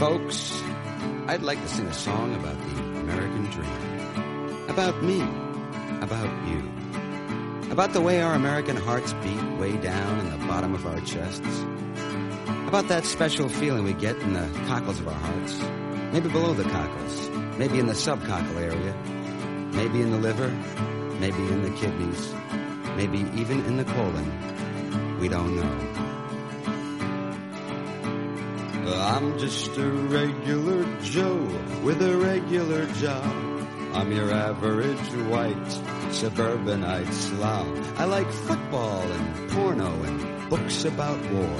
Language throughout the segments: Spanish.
Folks, I'd like to sing a song about the American dream. About me. About you. About the way our American hearts beat way down in the bottom of our chests. About that special feeling we get in the cockles of our hearts. Maybe below the cockles. Maybe in the subcockle area. Maybe in the liver. Maybe in the kidneys. Maybe even in the colon. We don't know. I'm just a regular Joe with a regular job. I'm your average white suburbanite slob. I like football and porno and books about war.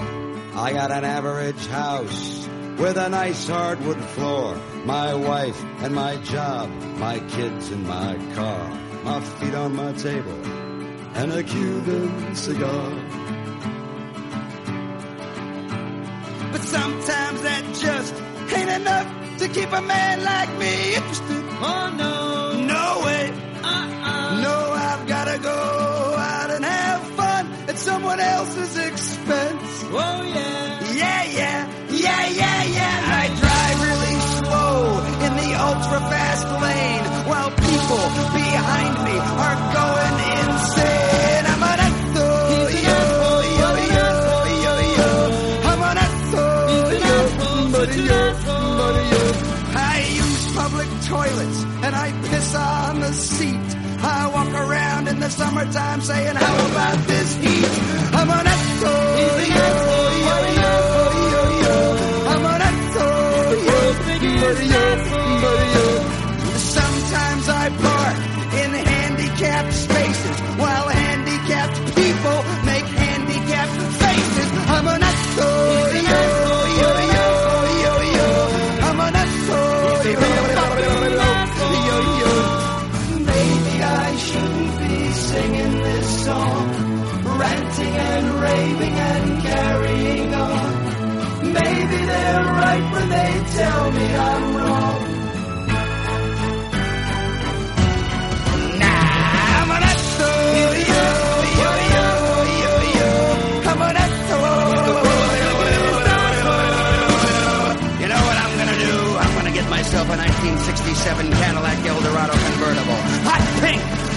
I got an average house with a nice hardwood floor. My wife and my job, my kids and my car. My feet on my table and a Cuban cigar. Sometimes that just ain't enough to keep a man like me interested. Oh no. No way. Uh-uh. No, I've gotta go out and have fun at someone else's expense. Oh yeah. Yeah, yeah, yeah, yeah, yeah. I drive really slow in the ultra fast lane while people behind me are going asshole, buddy, such an yo, asshole. I use public toilets and I piss on the seat. I walk around in the summertime saying, how about this heat? I'm an yo, yo, yo, yo, yo. I'm an asshole, yo, biggest yo, asshole. yo. 67 Cadillac LE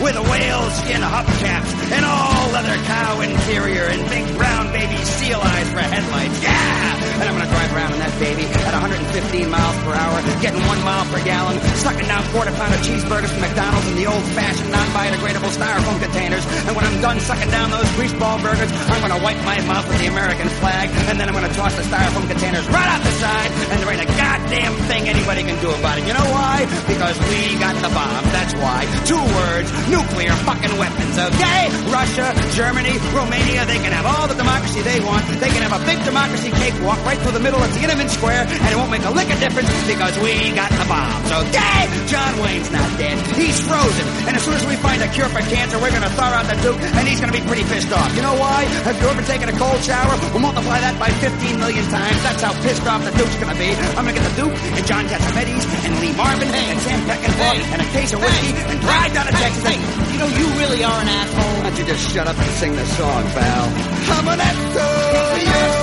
pink a whale skin hubcaps and all leather cow interior and big brown baby seal eyes for headlights. Yeah! And I'm gonna drive around in that baby at 115 miles per hour, getting one mile per gallon, sucking down quarter pounder cheeseburgers from McDonald's in the old fashioned non-biodegradable styrofoam containers. And when I'm done sucking down those greaseball burgers, I'm gonna wipe my mouth with the American flag, and then I'm gonna toss the styrofoam containers right out the side, and there ain't a goddamn thing anybody can do about it. You know why? Because we got the bomb. That's why. Two words: nuclear fucking weapons. Okay? Russia, Germany, Romania, they can have all the democracy they want. They can have a big democracy cakewalk right through the middle of Tiananmen Square, and it won't make a lick of difference because we got the bombs. Okay? John Wayne's not dead. He's frozen. And as soon as we find a cure for cancer, we're gonna thaw out the Duke, and he's gonna be pretty pissed off. You know why? Have you ever taken a cold shower? We'll multiply that by 15 million times. That's how pissed off the Duke's gonna be. I'm gonna get the Duke and John Cassavetes and Lee Marvin and Sam Peckinpah and a case of whiskey and drive down to Texas. Hey, you know you really are an asshole. Why don't you just shut up and sing the song, pal? I'm an asshole,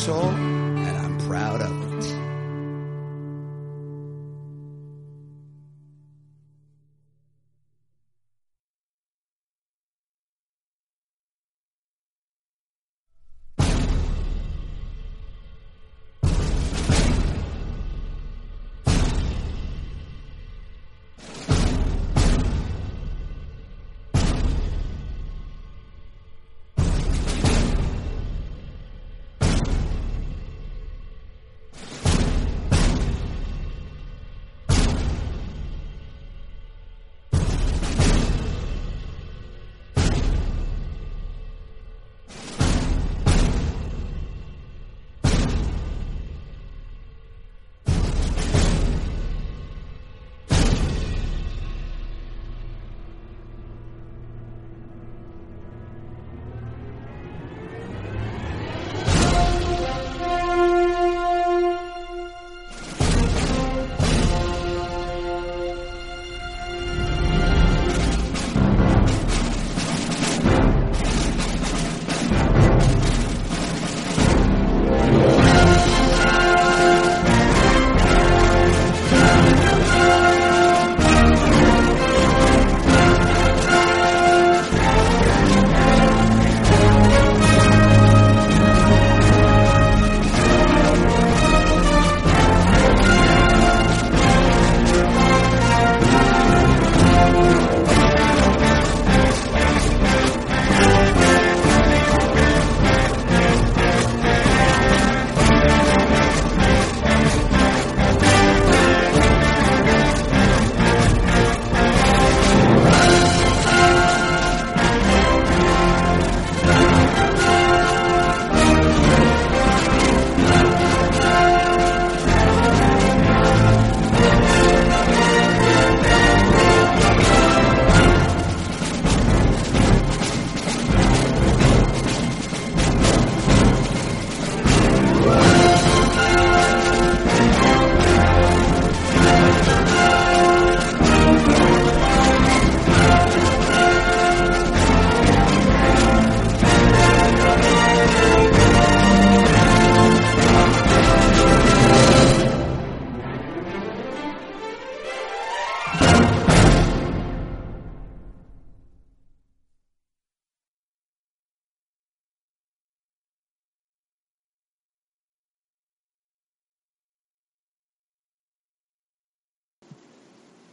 So.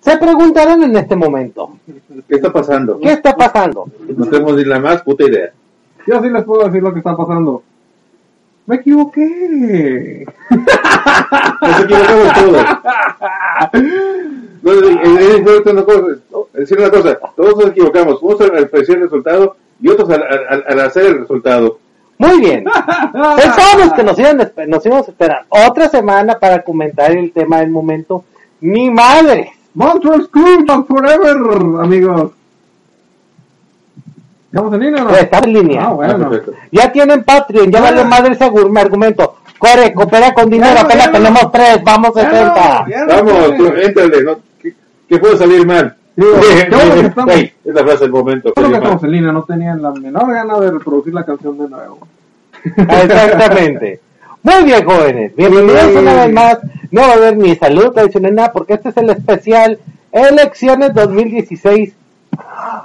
Se preguntarán en este momento, ¿Qué está pasando? ¿qué está pasando? No tenemos ni la más puta idea. Yo sí les puedo decir lo que está pasando. Me equivoqué. Nos equivocamos todos. No, es- es- es fuerte una cosa, no, es decir una cosa, todos nos equivocamos, unos al, predecir el resultado y otros al, al- al hacer el resultado. Muy bien. Pensábamos que nos, iban nos íbamos a esperar otra semana para comentar el tema del momento. ¡Mi madre! Montreal Screwball Forever, amigos. ¿Estamos en línea o no? Estamos en línea. Ah, bueno. perfecto. Ya tienen Patreon, ya Ah. vale madre ese argumento. Core, coopera con dinero, no, apenas no. tenemos tres, vamos Ya 60. no, Vamos, éntrale, ¿no? ¿Qué, qué puede salir mal? Digo, estamos- es la frase del momento. Creo que estamos en línea, no tenían la menor gana de reproducir la canción de nuevo. Exactamente. Muy bien, jóvenes. Bienvenidos una vez más. No va a haber ni salud tradicional nada porque este es el especial Elecciones 2016.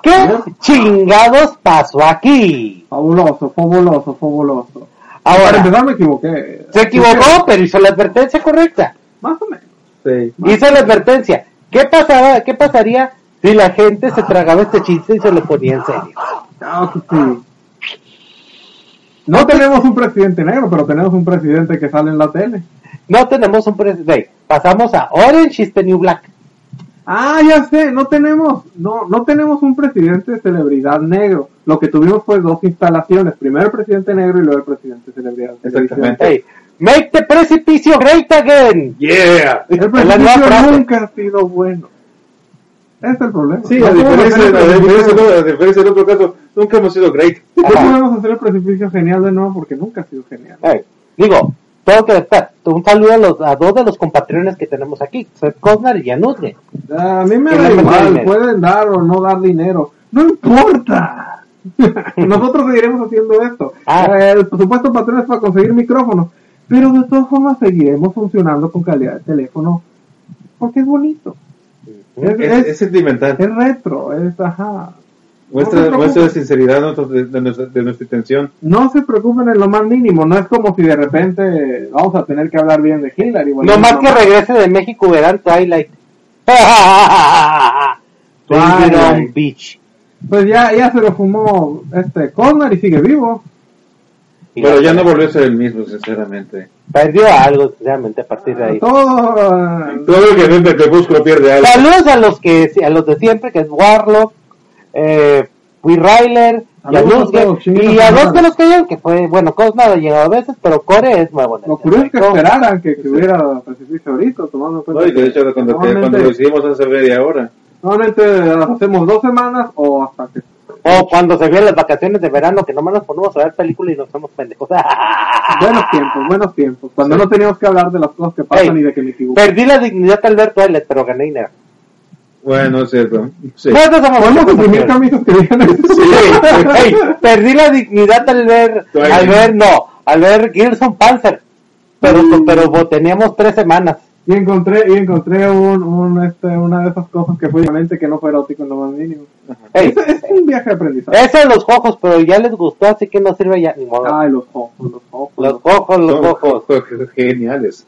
¿Qué chingados pasó aquí? Fabuloso, fabuloso, fabuloso. Para Ahora, empezar me equivoqué. se equivocó, pero hizo la advertencia correcta. Más o menos. Sí. Hizo la advertencia. ¿Qué pasaba, qué pasaría si la gente se tragaba este chiste y se lo ponía en serio? Claro que sí. No tenemos un presidente negro, pero tenemos un presidente que sale en la tele. No tenemos un presidente. Pasamos a Orange is the New Black. Ah, ya sé, no tenemos, no, no tenemos un presidente celebridad negro. Lo que tuvimos fue dos instalaciones, primero el presidente negro y luego el presidente celebridad. Exactamente. Hey, make the precipicio great again. Yeah. El precipicio nunca ha sido bueno. Ese es el problema. Sí, No a diferencia, hacer a el diferencia, precipicio- a diferencia del otro caso, nunca hemos sido great. No podemos hacer el precipicio genial de nuevo porque nunca ha sido genial. Hey, digo, tengo que estar. Un saludo a, los, a dos de los compatriotas que tenemos aquí, Seth Cosnar y Januzge. A mí me da no igual, pueden dar o no dar dinero. No importa. Nosotros seguiremos haciendo esto. Ah. Eh, El presupuesto patrón es para conseguir micrófonos. Pero de todas formas seguiremos funcionando con calidad de teléfono. Porque es bonito. Es, Es, es- es sentimental. es retro, es ajá. No Muestra, preocupe. muestra la sinceridad de, nuestro- de- de nuestra, de nuestra intención. No se preocupen en lo más mínimo. No es como si de repente vamos a tener que hablar bien de Hillary. No más que regrese de México verán Twilight. Twilight. on Beach. Pues ya, ya se lo fumó este Connor y sigue vivo. Y Pero ya no volvió a ser el mismo, sinceramente. Perdió algo, sinceramente, a partir de ahí. Todo. eh, Todo el que ve el crepúsculo pierde algo. Saludos a los que a los de siempre, que es Warlock, eh, Ryler, y a dos madre. que nos cayeron, que fue, bueno, Cosnar ha llegado a veces, pero Core es nuevo. Lo curioso es que esperaran que, que hubiera precipicio ahorita, tomando en cuenta. No, y que de hecho cuando, que- cuando lo hicimos hace media hora. Normalmente las hacemos dos semanas o hasta que. O cuando se vienen las vacaciones de verano, que nomás nos ponemos a ver películas y nos hacemos pendejos. Buenos tiempos, buenos tiempos. Cuando no teníamos que hablar de las cosas que pasan Ey. y de que me equivoqué. Perdí la dignidad al ver Twilight, pero gané dinero. Bueno, es cierto. Sí. Podemos campeones. camisas que digan eso. Sí. Ey, perdí la dignidad al ver, al ver, no, al ver Gerson Panzer. Pero, pero teníamos tres semanas. Y encontré, y encontré un, un, este, una de esas cosas que fue realmente que no fue erótico en lo más mínimo. Ey, Es, es un viaje de aprendizaje. ese de los ojos, pero ya les gustó, así que no sirve ya. Ni modo. Ay, los ojos, los ojos. Los ojos, los ojos. jo- geniales.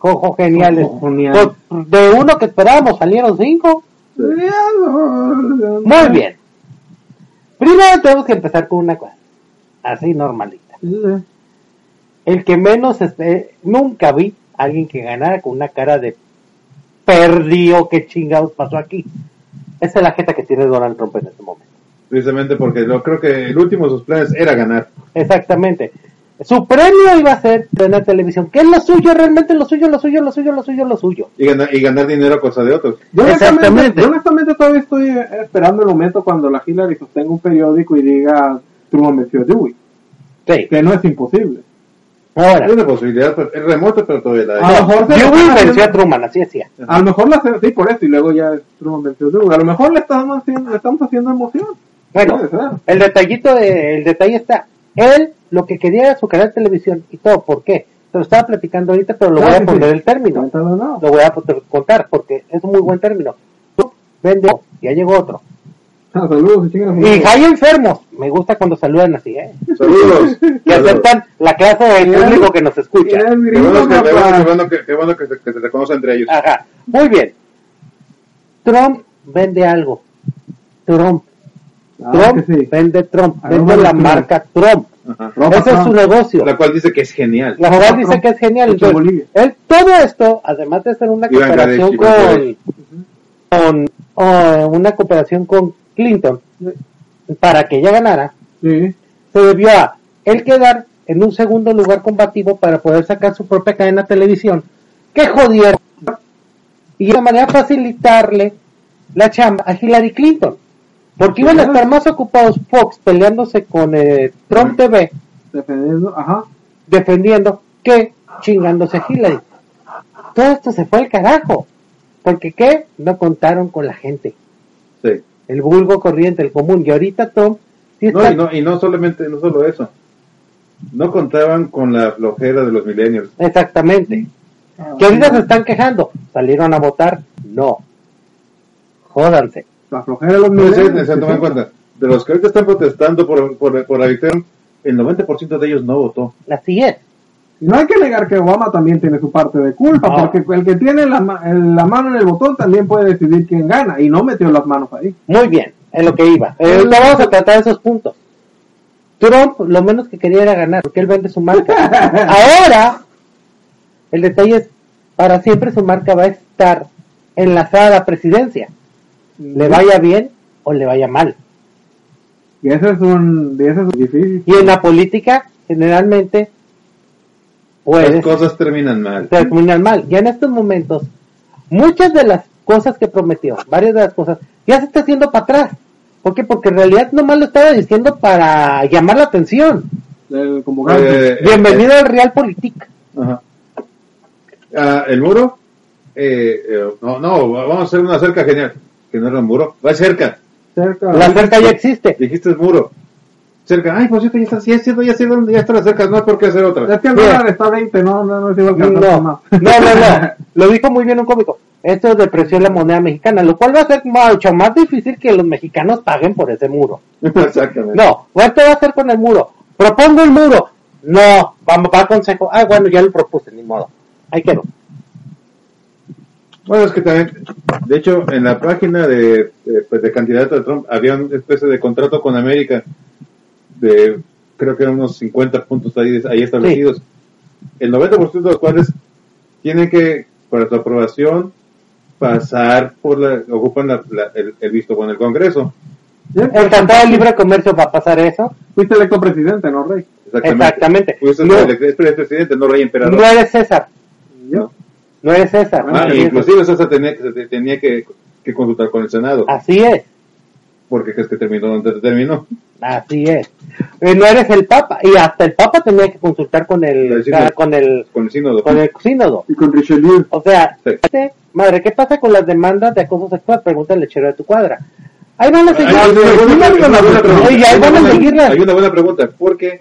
Ojos geniales. Pues, de uno que esperábamos salieron cinco. Muy bien. Primero tenemos que empezar con una cosa. Así normalita. El que menos, este, nunca vi alguien que ganara con una cara de perdió, qué chingados pasó aquí. Esa es la jeta que tiene Donald Trump en este momento. Precisamente porque yo creo que el último de sus planes era ganar. Exactamente. Su premio iba a ser tener televisión, que es lo suyo, realmente lo suyo, lo suyo, lo suyo, lo suyo, lo suyo. Y ganar, y ganar dinero a cosa de otros. Yo honestamente, yo honestamente todavía estoy eh, esperando el momento cuando la Hillary sostenga un periódico y diga Truman venció a Dewey, Sí. que no es imposible. Ahora, Hay una posibilidad, es remota, pero todavía la A lo mejor se Dewey venció a Truman, así decía. A lo mejor la sí por eso y luego ya es Truman venció a Dewey. A lo mejor le estamos haciendo, le estamos haciendo emoción. Bueno, el detallito, de, el detalle está, él lo que quería era su canal de televisión y todo, ¿por qué? Te lo estaba platicando ahorita, pero lo Ah, voy a poner sí. el término. No. Lo voy a contar porque es un muy buen término. Tú vende, ya llegó otro. Ah, saludos y Y hay enfermos. Me gusta cuando saludan así, ¿eh? Saludos. Que Saludos. aceptan la clase de público que nos escucha. Qué bueno, que, que, qué bueno que se, que se reconoce entre ellos. Ajá, muy bien. Trump vende algo. Trump. Ah, Trump que sí. vende Trump. Vende la marca Trump. Ajá. Ese es su negocio. La cual dice que es genial. La Ropa dice Trump. que es genial. Entonces, él- todo esto, además de ser una cooperación con, con oh, una cooperación con Clinton para que ella ganara, Sí. se debió a él quedar en un segundo lugar combativo para poder sacar su propia cadena de televisión que jodieron. Y de manera facilitarle la chamba a Hillary Clinton. Porque iban a estar más ocupados Fox peleándose con eh, Trump TV Defendiendo, ajá. defendiendo que chingándose a Hillary. Todo esto se fue al carajo. Porque qué no contaron con la gente. Sí. El vulgo corriente el común y ahorita Trump sí No, está y no, y no solamente, no solo eso. No contaban con la flojera de los millennials. exactamente que ahorita se están quejando. ¿Salieron a votar? No. Jódanse. La flojera de los No millennials, se toman en sí. cuenta. De los que ahorita están protestando por, por, por la victoria, el 90% de ellos no votó. Así es. Y no hay que negar que Obama también tiene su parte de culpa, No. porque el que tiene la, la mano en el botón también puede decidir quién gana, y no metió las manos ahí. Muy bien. En lo que iba. Eh, no vamos a tratar esos puntos. Trump lo menos que quería era ganar, porque él vende su marca. Ahora, el detalle es, para siempre su marca va a estar enlazada a la presidencia. Le vaya bien o le vaya mal. Y ese es un, y ese es difícil. Y en la política, generalmente, Las cosas terminan mal. terminan mal. Ya en estos momentos, muchas de las cosas que prometió, varias de las cosas, ya se está haciendo para atrás. ¿Por qué? Porque en realidad nomás lo estaba diciendo para llamar la atención. Como gancho. Eh, Bienvenido al Realpolitik. Ajá. Ah, el muro, eh, eh, no, no, vamos a hacer una cerca genial. Que no era un muro, va cerca. cerca. La cerca ya existe. Dijiste es muro. Cerca, ay, por cierto, ya está, ya, ya, ya, sé dónde- ya está cerca, no hay por qué hacer otra. Es que el dólar está a 20, no, no, no es igual que No, no, no, no. Lo dijo muy bien un cómico. Esto depreció la moneda mexicana, lo cual va a ser mucho más difícil que los mexicanos paguen por ese muro. Exactamente. No, ¿cuánto va a hacer con el muro? Propongo el muro. No, vamos, va a consejo. Ah, bueno, ya lo propuse, ni modo. Ahí quedó. Bueno, es que también, de hecho, en la página de, de, pues, de candidato de Trump había una especie de contrato con América de, creo que eran unos 50 puntos ahí, ahí establecidos. El 90% de los cuales tienen que, para su aprobación, pasar por la, ocupan la- la- el, el visto con el Congreso. El Tratado de Libre Comercio va a pasar eso. Fuiste electo presidente, no rey. Exactamente. Exactamente. Es, No. el, es presidente, no rey emperador. No eres César. ¿Ya? No eres César. Ah, No e eres inclusive eso se tenía, tenía que, que consultar con el Senado, Así es. Porque es que terminó donde terminó. Así es. Eh, no eres el Papa. Y hasta el Papa tenía que consultar con el, El sínodo. con el, Con el sínodo. con el sínodo. Y con Richelieu. O sea, Sí. este, madre, ¿qué pasa con las demandas de acoso sexual? Pregunta el lechero de tu cuadra. Ahí van a seguir. Hay una buena- pregunta. Oye, ahí Hay van a una- seguirlas. Hay una buena pregunta, porque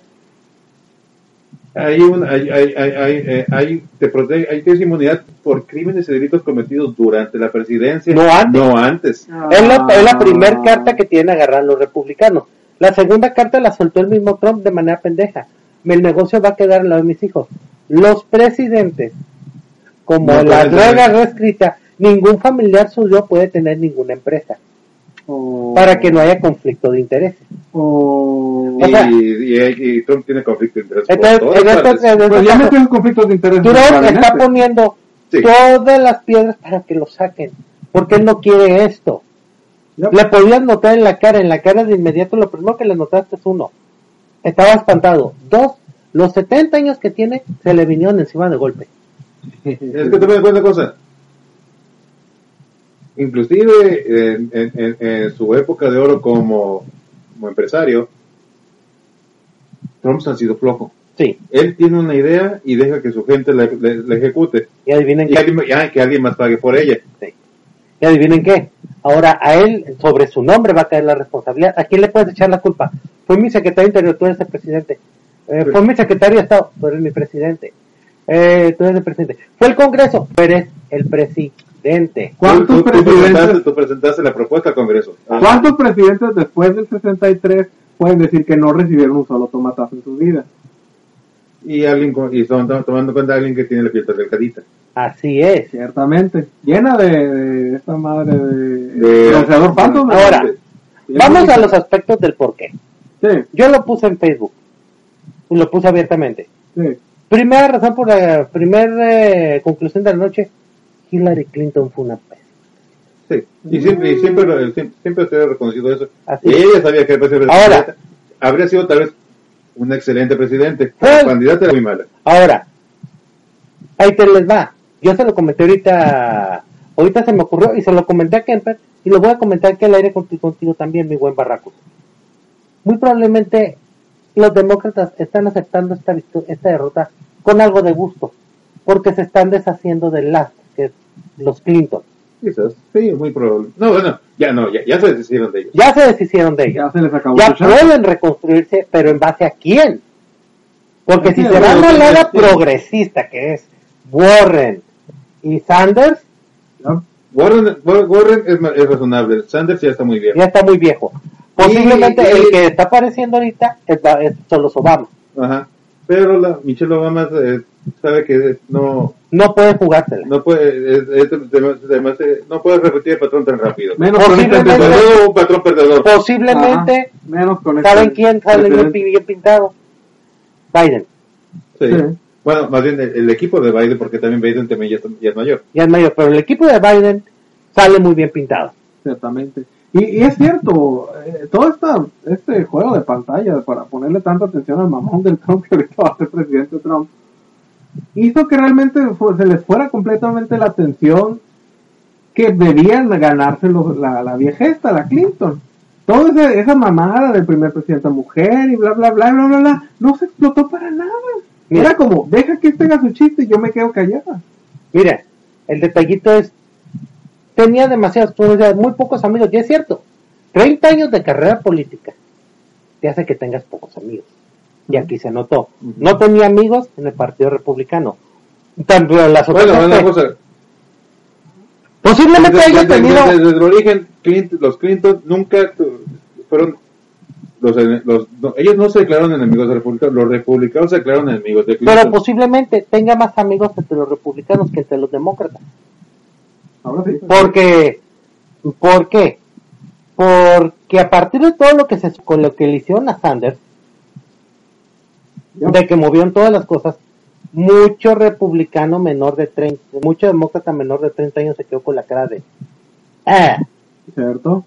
hay un, hay, hay, hay, hay, eh, hay- te protege, hay tienes inmunidad por crímenes y delitos cometidos durante la presidencia. No antes. No antes. Es la, es la Ah. primera carta que tienen agarrar los republicanos. La segunda carta la soltó el mismo Trump de manera pendeja. El negocio va a quedar en lo de mis hijos. Los presidentes, como No la regla reescrita, ningún familiar suyo puede tener ninguna empresa Para que no haya conflicto de intereses. o- O sea- y, y- y Trump tiene conflicto de interés. por Entonces, en en estos Pues ya de Trump está poniendo Sí. todas las piedras para que lo saquen, porque él no quiere esto. Le podías notar en la cara, en la cara de inmediato, lo primero que le notaste es uno, estaba espantado. Dos, los 70 años que tiene se le vinieron encima de golpe. Es que te me cuenta una cosa. Inclusive en, en- en- su época de oro como, como empresario, Trump se ha sido flojo. Sí, Él tiene una idea y deja que su gente la, la- la ejecute. y adivinen Y qué. alguien, ya, que alguien más pague por ella. Y adivinen qué. Ahora a él, sobre su nombre va a caer la responsabilidad. ¿A quién le puedes echar la culpa? Fue mi secretario de interior, tú eres el presidente. Eh, Sí. Fue mi secretario de Estado, tú eres mi presidente. Eh, tú eres el presidente. Fue el Congreso, tú eres el presidente. ¿Cuántos Tú- tú- tú presentaste, presidentes, tú presentaste la propuesta al Congreso. Ah, ¿Cuántos presidentes después del 63 pueden decir que no recibieron un solo tomatazo en su vida? Y alguien y son- tomando en cuenta a alguien que tiene la piel tan delgadita. Así es. Ciertamente. Llena de, de esta madre de... De-. Ahora, Vamos a los aspectos del por qué. Sí, Yo lo puse en Facebook. Y lo puse abiertamente. sí. Primera razón por la primera conclusión de la noche. Hillary Clinton fue una pez. Sí, y siempre, y siempre, siempre, se ha reconocido eso. Así es. ella sabía que iba a ser Ahora. Habría sido tal vez un excelente presidente. La candidata era muy mala. Ahora, ahí te les va. Yo se lo comenté ahorita, ahorita se me ocurrió y se lo comenté a Kemper y lo voy a comentar aquí al aire contigo, contigo también, mi buen Barracus. Muy probablemente los demócratas están aceptando esta, esta derrota con algo de gusto, porque se están deshaciendo del last, que es los Clinton. Quizás, sí, muy probable. No, bueno, ya no, ya, ya se deshicieron de ellos. Ya se deshicieron de ellos. Ya se les acabó Ya pueden reconstruirse, pero en base a quién. Porque si se van al lado sí. progresista, que es Warren y Sanders. Warren, Warren es, es razonable. Sanders ya está muy bien. ya está muy viejo. Posiblemente Y- y- el que está apareciendo ahorita es, es solo Obama. Ajá. Pero la Michelle Obama eh, sabe que no, No puede jugársela. no puede, es- eh, no puede repetir el patrón tan rápido. Menos con este Posiblemente- antecedente. todo un patrón perdedor. Posiblemente, Ajá. Menos con este ¿saben quién sale bien, pintado? Biden. Sí. Sí. Bueno, más bien el, el equipo de Biden, porque también Biden también ya, ya es mayor. Ya es mayor, pero el equipo de Biden sale muy bien pintado. Ciertamente. Y, es cierto, eh, todo esta, este juego de pantalla para ponerle tanta atención al mamón del Trump que ahorita va a ser presidente Trump, hizo que realmente se les fuera completamente la atención que debían ganarse los- la, la vieja esta, la Clinton. Toda esa, esa mamada del primer presidente mujer y bla, bla, bla, bla, bla, bla, no se explotó para nada. Era como, deja que este haga su chiste y yo me quedo callada. Mira, el detallito es, tenía decía, muy pocos amigos, y es cierto, 30 años de carrera política te hace que tengas pocos amigos. Y aquí se notó. No tenía amigos en el Partido Republicano. Tanto en las otras Bueno, partes. cosa. Posiblemente Desde, haya desde- tenido... desde el origen, Clint- los Clinton nunca fueron. Los, los- no, ellos no se declararon enemigos de republicanos, los republicanos se declararon enemigos de Clinton. Pero posiblemente tenga más amigos entre los republicanos que entre los demócratas. Porque, ¿por qué? Porque a partir de todo lo que se con lo que le hicieron a Sanders, de que movieron todas las cosas, mucho republicano menor de 30, mucho demócrata menor de 30 años se quedó con la cara de "Ah". ¿Cierto?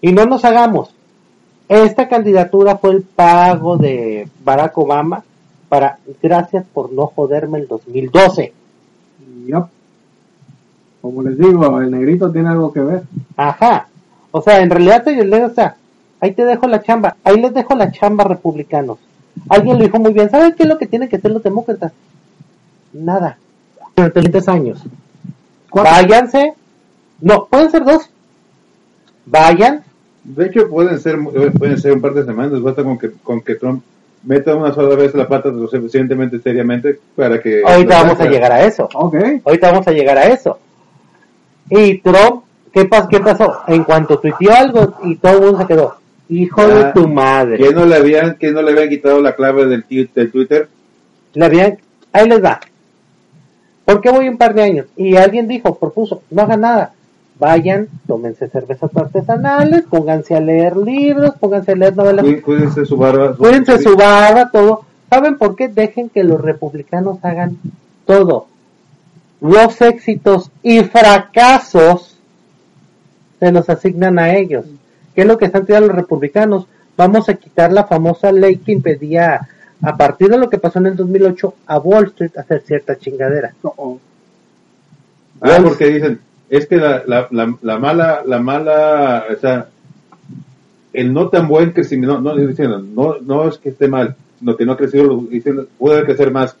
Y no nos hagamos. Esta candidatura fue el pago de Barack Obama para gracias por no joderme el 2012. Yup. Como les digo, el negrito tiene algo que ver. Ajá. O sea, en realidad, te- le- o sea, ahí te dejo la chamba. Ahí les dejo la chamba republicanos. Alguien lo dijo muy bien. ¿Saben qué es lo que tienen que hacer los demócratas? Nada. Durante 20 años. Váyanse. No, pueden ser dos. Vayan. De hecho, pueden ser, pueden ser un par de semanas, basta con que, con que Trump meta una sola vez la pata lo suficientemente seriamente para que... Ahorita vamos a llegar a eso. Ok. Ahorita vamos a llegar a eso. Y Trump, ¿qué, pas qué pasó? En cuanto tuiteó algo y todo el mundo se quedó. Hijo de tu madre. ¿Quién no le habían, quién no le habían quitado la clave del, del Twitter? Le habían, ahí les va. ¿Por qué voy un par de años? Y alguien dijo, propuso, no hagan nada. Vayan, tómense cervezas artesanales, pónganse a leer libros, pónganse a leer novelas, Cuí- Cuídense su barba. su- cuídense su barba, todo. ¿Saben por qué? Dejen que los republicanos hagan todo. Los éxitos y fracasos se los asignan a ellos. ¿Qué es lo que están tirando los republicanos? Vamos a quitar la famosa ley que impedía, a partir de lo que pasó en el 2008, a Wall Street hacer cierta chingadera. Ah, porque dicen, es que la, la, la, la mala, la mala, o sea, el no tan buen crecimiento, no, no, no, no es que esté mal, sino que no ha crecido, lo- diciendo, puede crecer más,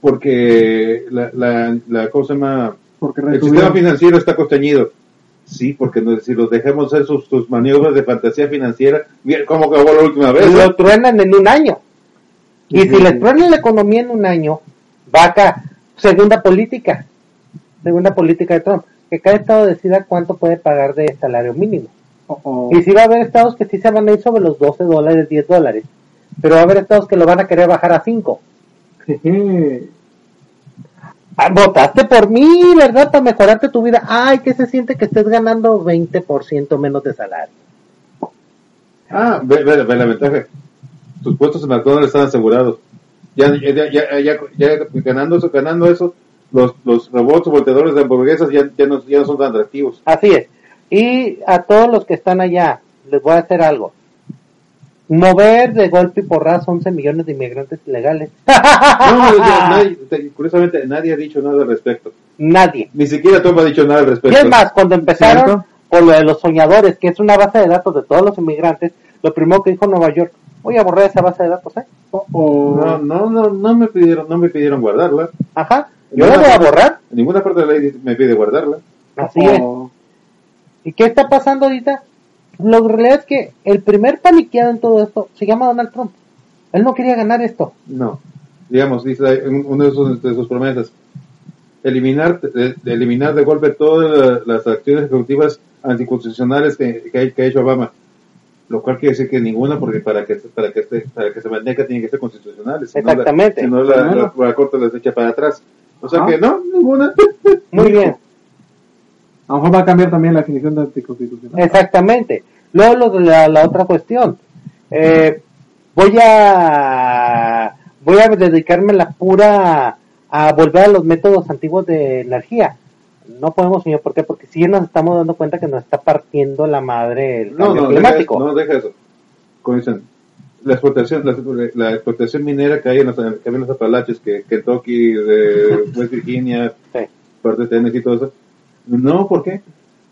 porque la, la, la ¿cómo se llama? Porque El sistema financiero está costeñido. Sí, porque no, si los dejamos hacer sus, sus maniobras de fantasía financiera, mira cómo acabó la última vez. lo ¿no? truenan en un año. Y si les truenan la economía en un año, va acá, segunda política, segunda política de Trump, que cada estado decida cuánto puede pagar de salario mínimo. Y si va a haber estados que sí se van a ir sobre los 12 dólares, 10 dólares, pero va a haber estados que lo van a querer bajar a 5. Ah, votaste por mí, ¿verdad? Para mejorarte tu vida. Ay, ¿qué se siente que estés ganando 20% menos de salario? Ah, ve, ve- ve la ventaja. Tus puestos en McDonald's están asegurados. Ya, ya, ya, ya, ya ganando eso, ganando eso, los, los robots volteadores de hamburguesas ya, ya, no, ya no son tan atractivos. Así es. Y a todos los que están allá, les voy a hacer algo. Mover de golpe y porrazo 11 millones de inmigrantes ilegales. No, nadie- te- curiosamente, nadie ha dicho nada al respecto. Nadie. Ni siquiera Trump ha dicho nada al Y respecto. es más, cuando empezaron ¿Cierto? con lo de los soñadores, que es una base de datos de todos los inmigrantes, lo primero que dijo Nueva York, voy a borrar esa base de datos, ¿eh? O- o- No, no, no, no me pidieron, no me pidieron guardarla. Ajá. Yo la voy a borrar. En ninguna parte de la ley me pide guardarla. Así es. o- ¿Y qué está pasando ahorita? Lo realidad es que el primer paniqueado en todo esto se llama Donald Trump. Él no quería ganar esto. No. Digamos, dice una de sus, de sus promesas, eliminar de, de eliminar de golpe todas la- las acciones ejecutivas anticonstitucionales que, que, ha hecho Obama. Lo cual quiere decir que ninguna, porque para que para que esté- para que se mantenga tiene que ser constitucionales. Si no la- Exactamente. Si no, la, Bueno. la- la corte las echa para atrás. O sea Ajá. que no, ninguna. Muy bien. A lo mejor va a cambiar también la definición de anticonstitucional. Exactamente. Luego lo de la, la otra cuestión. Eh, voy a voy a dedicarme la pura a volver a los métodos antiguos de energía. No podemos, señor, ¿por qué? Porque sí nos estamos dando cuenta que nos está partiendo la madre el No, cambio no, deja, climático. no, deja eso. Como dicen, la explotación, la, la explotación minera que hay en los, que hay en los Apalaches, que Kentucky, de West Virginia, Sí. parte de Tennessee y todo eso. No, ¿por qué?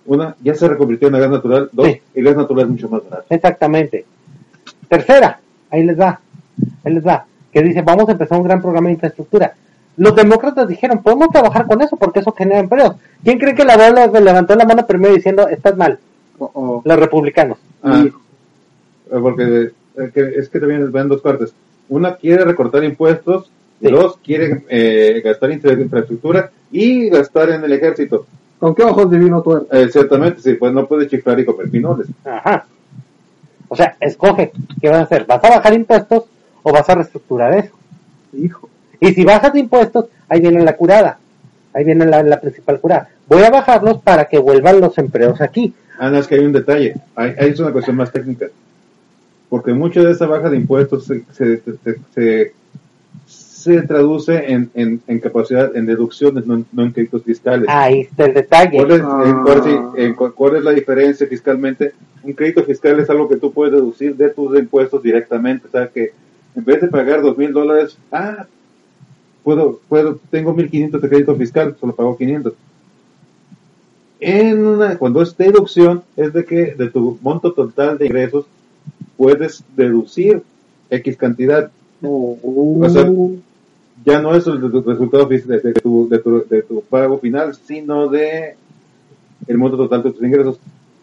Una, ya se reconvirtió en gas natural. Dos, Sí. el gas natural es mucho más barato. Exactamente. Tercera, ahí les va, ahí les va, que dice, vamos a empezar un gran programa de infraestructura. Los demócratas dijeron, podemos trabajar con eso porque eso genera empleos. ¿Quién cree que la bola levantó la mano primero diciendo, estás mal? Los republicanos. Ah, y- eh, porque eh, que- es que también van dos partes. Una quiere recortar impuestos, Sí. dos quiere eh, gastar en infraestructura y gastar en el ejército. ¿Con qué ojos divino tuerto? Eh, ciertamente, sí, pues no puede chiflar y comer pinoles. Ajá. O sea, escoge, ¿qué vas a hacer? ¿Vas a bajar impuestos o vas a reestructurar eso? Hijo. Y si bajas impuestos, ahí viene la curada. Ahí viene la, la principal curada. Voy a bajarlos para que vuelvan los empleos aquí. Ah, no, es que hay un detalle. Hay, hay- es una cuestión más técnica. Porque mucho de esa baja de impuestos se, se, se, se- se traduce en, en, en capacidad, en deducciones, no, en- no en créditos fiscales. Ahí está el detalle. ¿Cuál es, Ah. en cuál, es la diferencia fiscalmente? Un crédito fiscal es algo que tú puedes deducir de tus impuestos directamente. O sea que en vez de pagar dos mil dólares, ah, puedo, puedo, tengo 1500 de crédito fiscal, solo pago 500. En una, cuando es deducción, es de que de tu monto total de ingresos puedes deducir X cantidad. O- O sea, ya no es el de tu resultado de, tu, de, tu, de tu pago final, sino de el monto total de tus ingresos.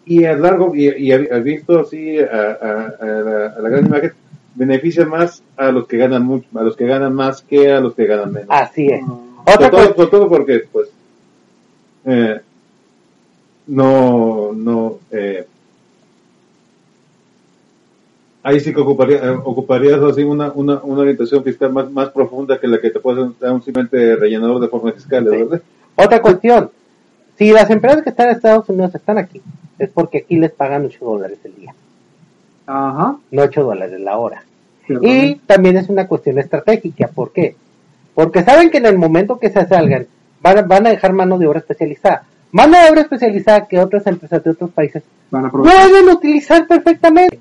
Y a largo, y, y ha- ha visto así a, a- a la, a la gran imagen, beneficia más a los que ganan mucho, a los que ganan más que a los que ganan menos. Así es. Otra Sobre todo, cosa, sobre todo porque, pues, eh, no, no, eh, ahí sí que ocuparía, eh, ocuparías así una, una, una orientación fiscal más, más profunda que la que te puede dar un simplemente rellenador de formas fiscales, Sí. ¿verdad? otra cuestión. Si las empresas que están en Estados Unidos están aquí, es porque aquí les pagan 8 dólares el día, Ajá. no 8 dólares la hora. Y también es una cuestión estratégica. ¿Por qué? Porque saben que en el momento que se salgan, van a, van a dejar mano de obra especializada. Mano de obra especializada que otras empresas de otros países Van a aprovechar. pueden utilizar perfectamente.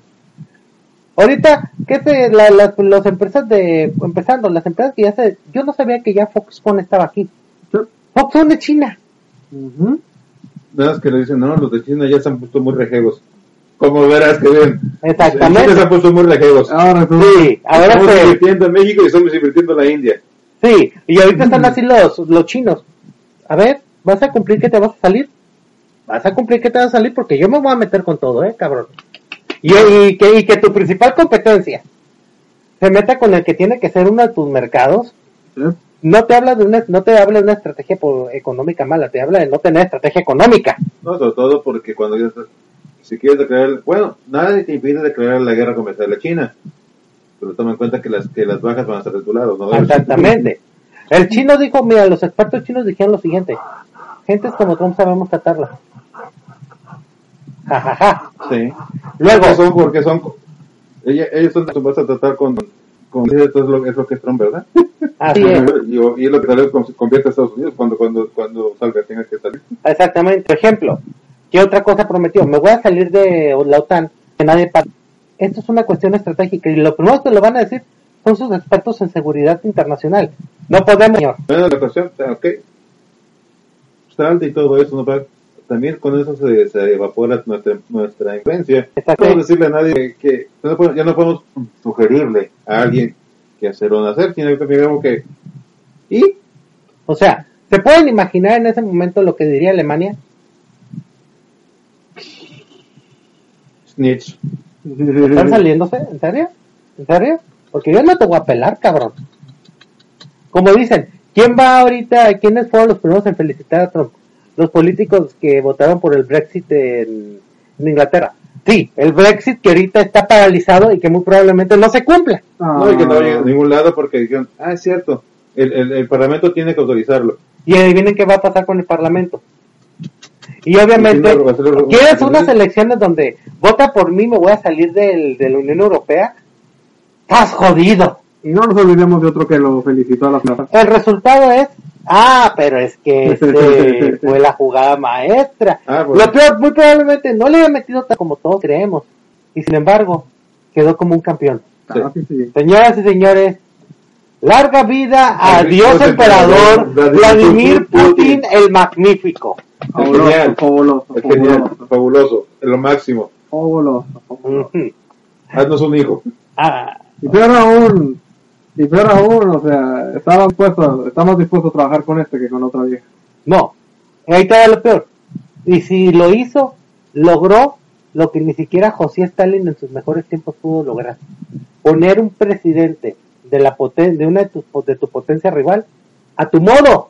Ahorita, ¿qué te, la, las, las empresas de, empezando, las empresas que ya se, yo no sabía que ya Foxconn estaba aquí. Sí. Foxconn de China. Ujú. Nada más que le dicen, no, los de China ya se han puesto muy rejegos. Como verás que ven. Exactamente. China se han puesto muy rejegos. Ahora tú. Sí, ahora estamos que, invirtiendo en México y estamos invirtiendo en la India. sí, y ahorita están así los, los chinos. A ver, ¿vas a cumplir que te vas a salir? Vas a cumplir que te vas a salir porque yo me voy a meter con todo, eh, cabrón. Y, y que, y que tu principal competencia se meta con el que tiene que ser uno de tus mercados, Sí. no te habla de una, no te habla de una estrategia económica mala, te habla de no tener estrategia económica. No, sobre todo porque cuando si quieres declarar, bueno, nadie te impide declarar la guerra comercial a China, pero toma en cuenta que las que las bajas van a estar de tu lado, ¿no? Exactamente. El chino dijo, mira, los expertos chinos dijeron lo siguiente. Gentes como Trump sabemos tratarlas. Ja, ja, ja. Sí. Luego, son, porque son, ellos son acostumbrados a tratar con, con esto es lo, es lo que es Trump, ¿verdad? así es. Y, y es lo que tal vez con- convierte a Estados Unidos cuando, cuando, cuando salga, tenga que salir. Exactamente. Por ejemplo, ¿qué otra cosa prometió? Me voy a salir de la OTAN, que nadie para. Esto es una cuestión estratégica y lo primero que lo van a decir son sus expertos en seguridad internacional. No podemos, señor. Bueno, la cuestión, ok, salte y todo eso, ¿no? Pero también con eso se, se evapora nuestra, nuestra influencia. No podemos decirle a nadie que, ya no podemos sugerirle a alguien que hacer o no hacer, sino que que, y O sea, ¿se pueden imaginar en ese momento lo que diría Alemania? snitch. ¿Están saliéndose? ¿En serio? ¿En serio? Porque yo no te voy a pelar, cabrón. Como dicen, ¿quién va ahorita, quiénes fueron los primeros en felicitar a Trump? Los políticos que votaron por el Brexit en, en Inglaterra. Sí, el Brexit que ahorita está paralizado y que muy probablemente no se cumpla. No, y que no llega a ningún lado porque dijeron, ah, es cierto, el, el, el Parlamento tiene que autorizarlo. Y adivinen qué va a pasar con el Parlamento. Y obviamente, no, ¿quieres unas elecciones donde vota por mí, me voy a salir del, de la Unión Europea? Estás jodido. Y no nos olvidemos de otro que lo felicitó a la plaza. El resultado es, ah, pero es que este fue la jugada maestra. Ah, bueno. Lo peor, muy probablemente no le había metido tan como todos creemos. Y sin embargo, quedó como un campeón. Ah, sí, sí. Señoras y señores, larga vida a Dios emperador Vladimir Putin. Putin el magnífico. Fabuloso, genial. fabuloso, Es genial, fabuloso, fabuloso, es lo máximo. fabuloso. Haznos un hijo. Ah, Y peor aún, y peor aún, o sea, estaba dispuesto, estamos dispuestos a trabajar con este que con otra vieja. no, ahí está lo peor. Y si lo hizo, logró lo que ni siquiera José Stalin en sus mejores tiempos pudo lograr. Poner un presidente de la poten de una de, tus, de tu potencia rival a tu modo.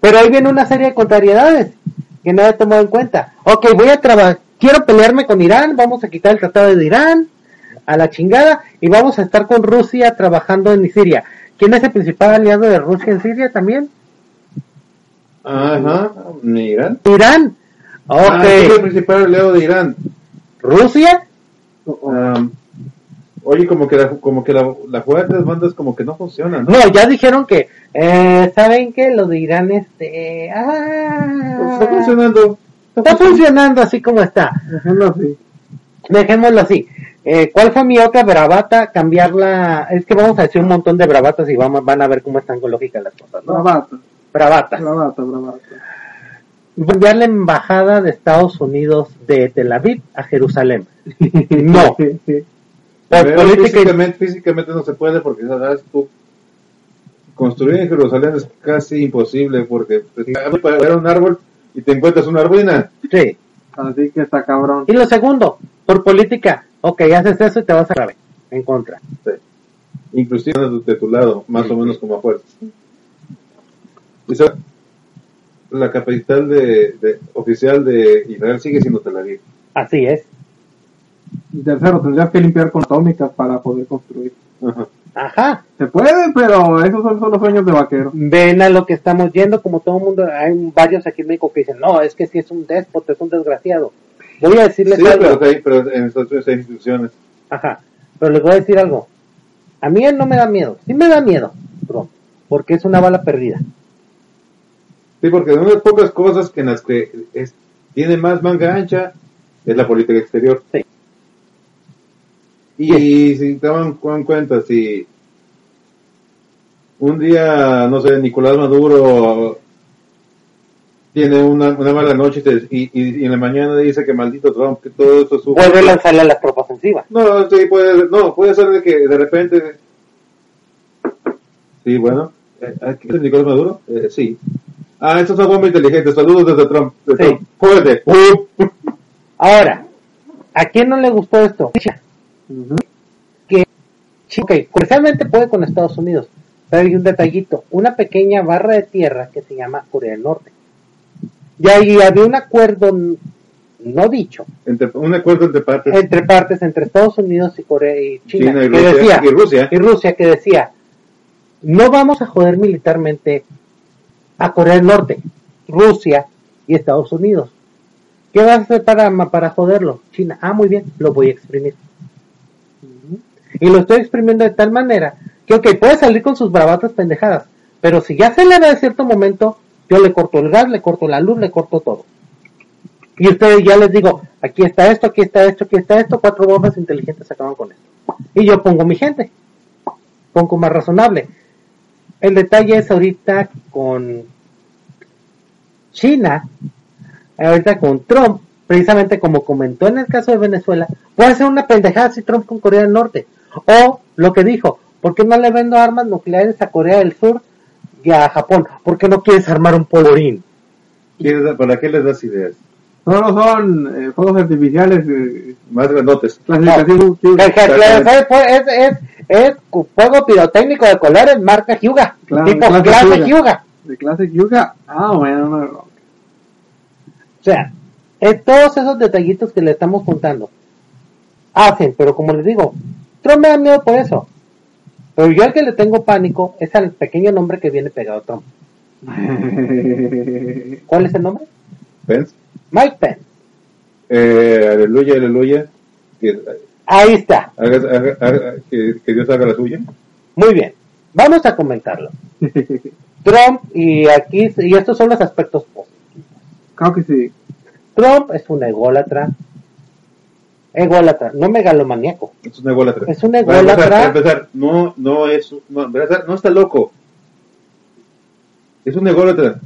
Pero ahí viene una serie de contrariedades que nadie ha tomado en cuenta. Ok, voy a trabajar, quiero pelearme con Irán, vamos a quitar el tratado de Irán a la chingada y vamos a estar con Rusia trabajando en Siria. ¿Quién es el principal aliado de Rusia en Siria también? Ajá, Irán. Irán. Ah, ¿quién es el Ok, principal aliado de Irán? Rusia. Um, oye, como que la, como que la, la jugada de las bandas como que no funciona, ¿no? No, ya dijeron que, eh, ¿saben qué? Lo de Irán este... ah, Está funcionando. Está funcionando así como está. Dejémoslo así. Dejémoslo así. Eh, ¿Cuál fue mi otra bravata? Cambiarla. Es que vamos a decir un montón de bravatas y vamos, van a ver cómo están con lógica las cosas, ¿no? Bravata, bravata, bravata. Cambiar la embajada de Estados Unidos de Tel Aviv a Jerusalén. No. Por política. físicamente, físicamente no se puede porque sabes tú construir en Jerusalén es casi imposible porque pues, para ver un árbol y te encuentras una ruina. Sí. Así que está cabrón. Y lo segundo, por política. Ok, haces eso y te vas a grabar en contra. Sí. Inclusive de tu- lado, más o menos como a fuerzas. Y sa- la capital de, de- oficial de Israel sigue siendo Tel Aviv. Así es. Y tercero, tendrías que limpiar con atómicas para poder construir. Ajá. Ajá. Se puede, pero esos son solo sueños de vaquero. Ven a lo que estamos yendo, como todo el mundo, hay varios aquí en México que dicen, no, es que si es un déspota, es un desgraciado. Voy a decirles Sí, algo. pero, hay- pero en Estados Unidos hay instituciones. Ajá. Pero les voy a decir algo. A mí él no me da miedo. Sí me da miedo, bro. Porque es una bala perdida. Sí, porque de unas pocas cosas que en las que es- tiene más manga ancha es la política exterior. Sí. Y si te dan dan cuenta, si un día, no sé, Nicolás Maduro tiene una, una mala noche y, te- y, y- en la mañana dice que maldito Trump, que todo esto es su... Vuelve a lanzarle a las tropas encima. No, sí, puede, no, puede ser de que de repente... Sí, bueno. Eh, ¿Aquí es Nicolás Maduro? Eh, sí. Ah, esto es una bomba inteligente. Saludos desde Trump. De Sí. Trump. Jódete. Uh. Ahora, ¿a quién no le gustó esto? China. Que, chi- ok, comercialmente puede con Estados Unidos, pero hay un detallito, una pequeña barra de tierra que se llama Corea del Norte. Y ahí había un acuerdo no dicho Entre- un acuerdo entre partes. entre partes entre Estados Unidos y Corea y China, China y que Rusia, decía y Rusia. y Rusia que decía no vamos a joder militarmente a Corea del Norte, Rusia y Estados Unidos. ¿Qué vas a hacer para, para joderlo? China. Ah, muy bien, lo voy a exprimir. Y lo estoy exprimiendo de tal manera que, ok, puede salir con sus bravatas pendejadas, pero si ya se le da de cierto momento, yo le corto el gas, le corto la luz, le corto todo. Y ustedes ya les digo, aquí está esto, aquí está esto, aquí está esto, cuatro bombas inteligentes acaban con esto. Y yo pongo mi gente, pongo más razonable. El detalle es ahorita con China, ahorita con Trump, precisamente como comentó en el caso de Venezuela, puede ser una pendejada si Trump con Corea del Norte. O lo que dijo, ¿por qué no le vendo armas nucleares a Corea del Sur y a Japón? ¿Por qué no quieres armar un dar- ¿Para qué les das ideas? Solo son eh, fuegos artificiales, eh, Más grandotes. clasificación Exactamente. es, es, es, fuego pirotécnico de colores marca Hyuga, Claro, tipo clase clase Hyuga. Hyuga. de clase Yuga. Ah, bueno, no, no. O sea, todos esos detallitos que le estamos contando. Hacen, pero como les digo, Trump me da miedo por eso. Pero yo al que le tengo pánico es al pequeño nombre que viene pegado a Trump. ¿Cuál es el nombre? Pence. Mike Pence. Eh, aleluya, aleluya. Que, Ahí está. haga- haga- haga- que, que Dios haga la suya. Muy bien. Vamos a comentarlo. Trump, y aquí, y estos son los aspectos positivos. Claro que sí. Trump es un ególatra. Ególatra, no megalomaníaco. Es un ególatra. Es un Para empezar, ególatra. para empezar, no, no es, no, para empezar, no está loco. Es un ególatra.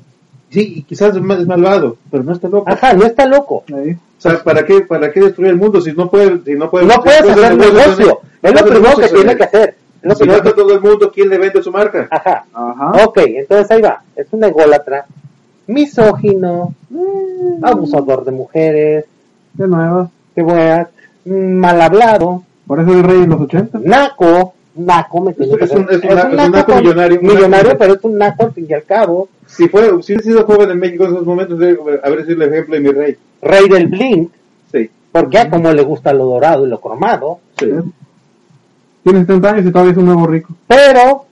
Sí, y quizás es ma- es malvado, pero no está loco. Ajá, no está loco. O sea, ¿para qué, para qué destruir el mundo si no puede, si no puede, No si puedes puede hacer negocios negocio. Es lo No primero que tiene que hacer. Lo Si a que- todo el mundo, ¿quién le vende su marca? Ajá. Ajá. Ok, entonces ahí va. Es un ególatra, misógino, mm, abusador de mujeres, De nuevo. que buenas, mm, mal hablado, Por eso el rey en los 80. naco, naco, me? Es un- es un es un naco millonario, millonario, naco- pero es un naco al fin y al cabo, Si fue, si hubiera sido joven en México en esos momentos, habría sido el ejemplo de mi rey. rey del blink, Sí, porque a como le gusta lo dorado y lo cromado, sí. Tiene 70 años y todavía es un nuevo rico. pero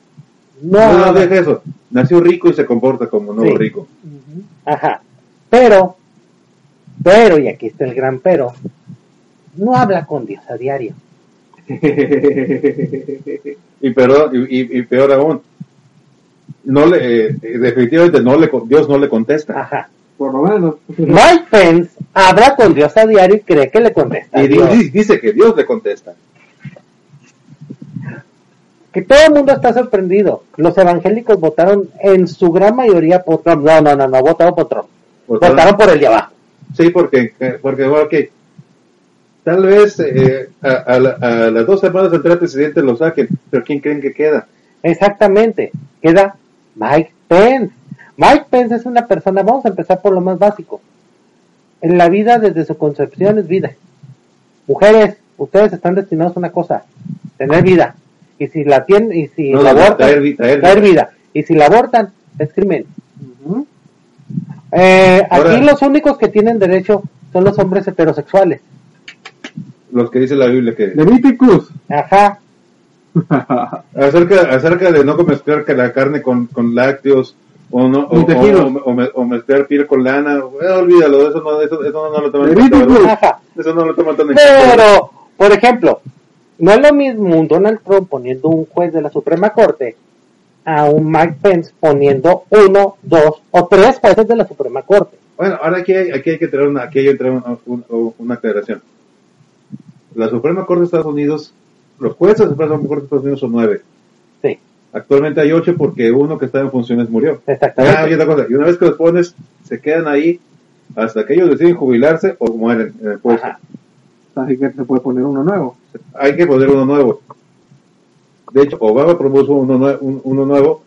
no, No, no deja eso. Nació rico y se comporta como nuevo Sí. rico. Ajá. Pero, pero, y aquí está el gran pero, no habla con Dios a diario. y, peor, y, y- y peor aún, no le, eh, definitivamente no le, con- Dios no le contesta. Ajá. Por lo menos. Mike Pence habla con Dios a diario y cree que le contesta. Y Dios. dice que Dios le contesta. Que todo el mundo está sorprendido. Los evangélicos votaron en su gran mayoría por Trump. No, no, no, no, votaron por Trump. Votaron- Votaron por el de abajo. Sí, porque, eh, porque bueno, ok, tal vez eh, a, a a las dos semanas de entrar presidente lo saquen, pero ¿quién creen que queda? Exactamente. Queda Mike Pence. Mike Pence es una persona, vamos a empezar por lo más básico. En la vida desde su concepción es vida. Mujeres, ustedes están destinados a una cosa, tener vida. Y si la tienen, y si No, la abortan, traer vi- traer traer vida. vida. Y si la abortan, es crimen. Eh, aquí los únicos que tienen derecho son los hombres heterosexuales. Los que dice la Biblia que... Leviticus. Ajá. Acerca, acerca de no mezclar que la carne con, con lácteos o no o, o- o me- o mezclar piel con lana, eh, olvídalo, eso no, eso, eso no, lo toman. Ajá. Eso no lo toman tan en cuenta. Pero, por ejemplo, no es lo mismo un Donald Trump poniendo un juez de la Suprema Corte a un Mike Pence poniendo uno, dos o tres jueces de la Suprema Corte. Bueno, ahora aquí hay, aquí hay que traer una, aquí hay que traer una, un- una aclaración. La Suprema Corte de Estados Unidos, los jueces de la Suprema Corte de Estados Unidos son nueve. Sí, Actualmente hay ocho porque uno que estaba en funciones murió. exactamente. Ah, y otra cosa, y una vez que los pones, se quedan ahí hasta que ellos deciden jubilarse o mueren en el puesto. Ajá. Así que se puede poner uno nuevo. Hay que poner uno nuevo. De hecho, Obama propuso uno, nue- un- uno nuevo,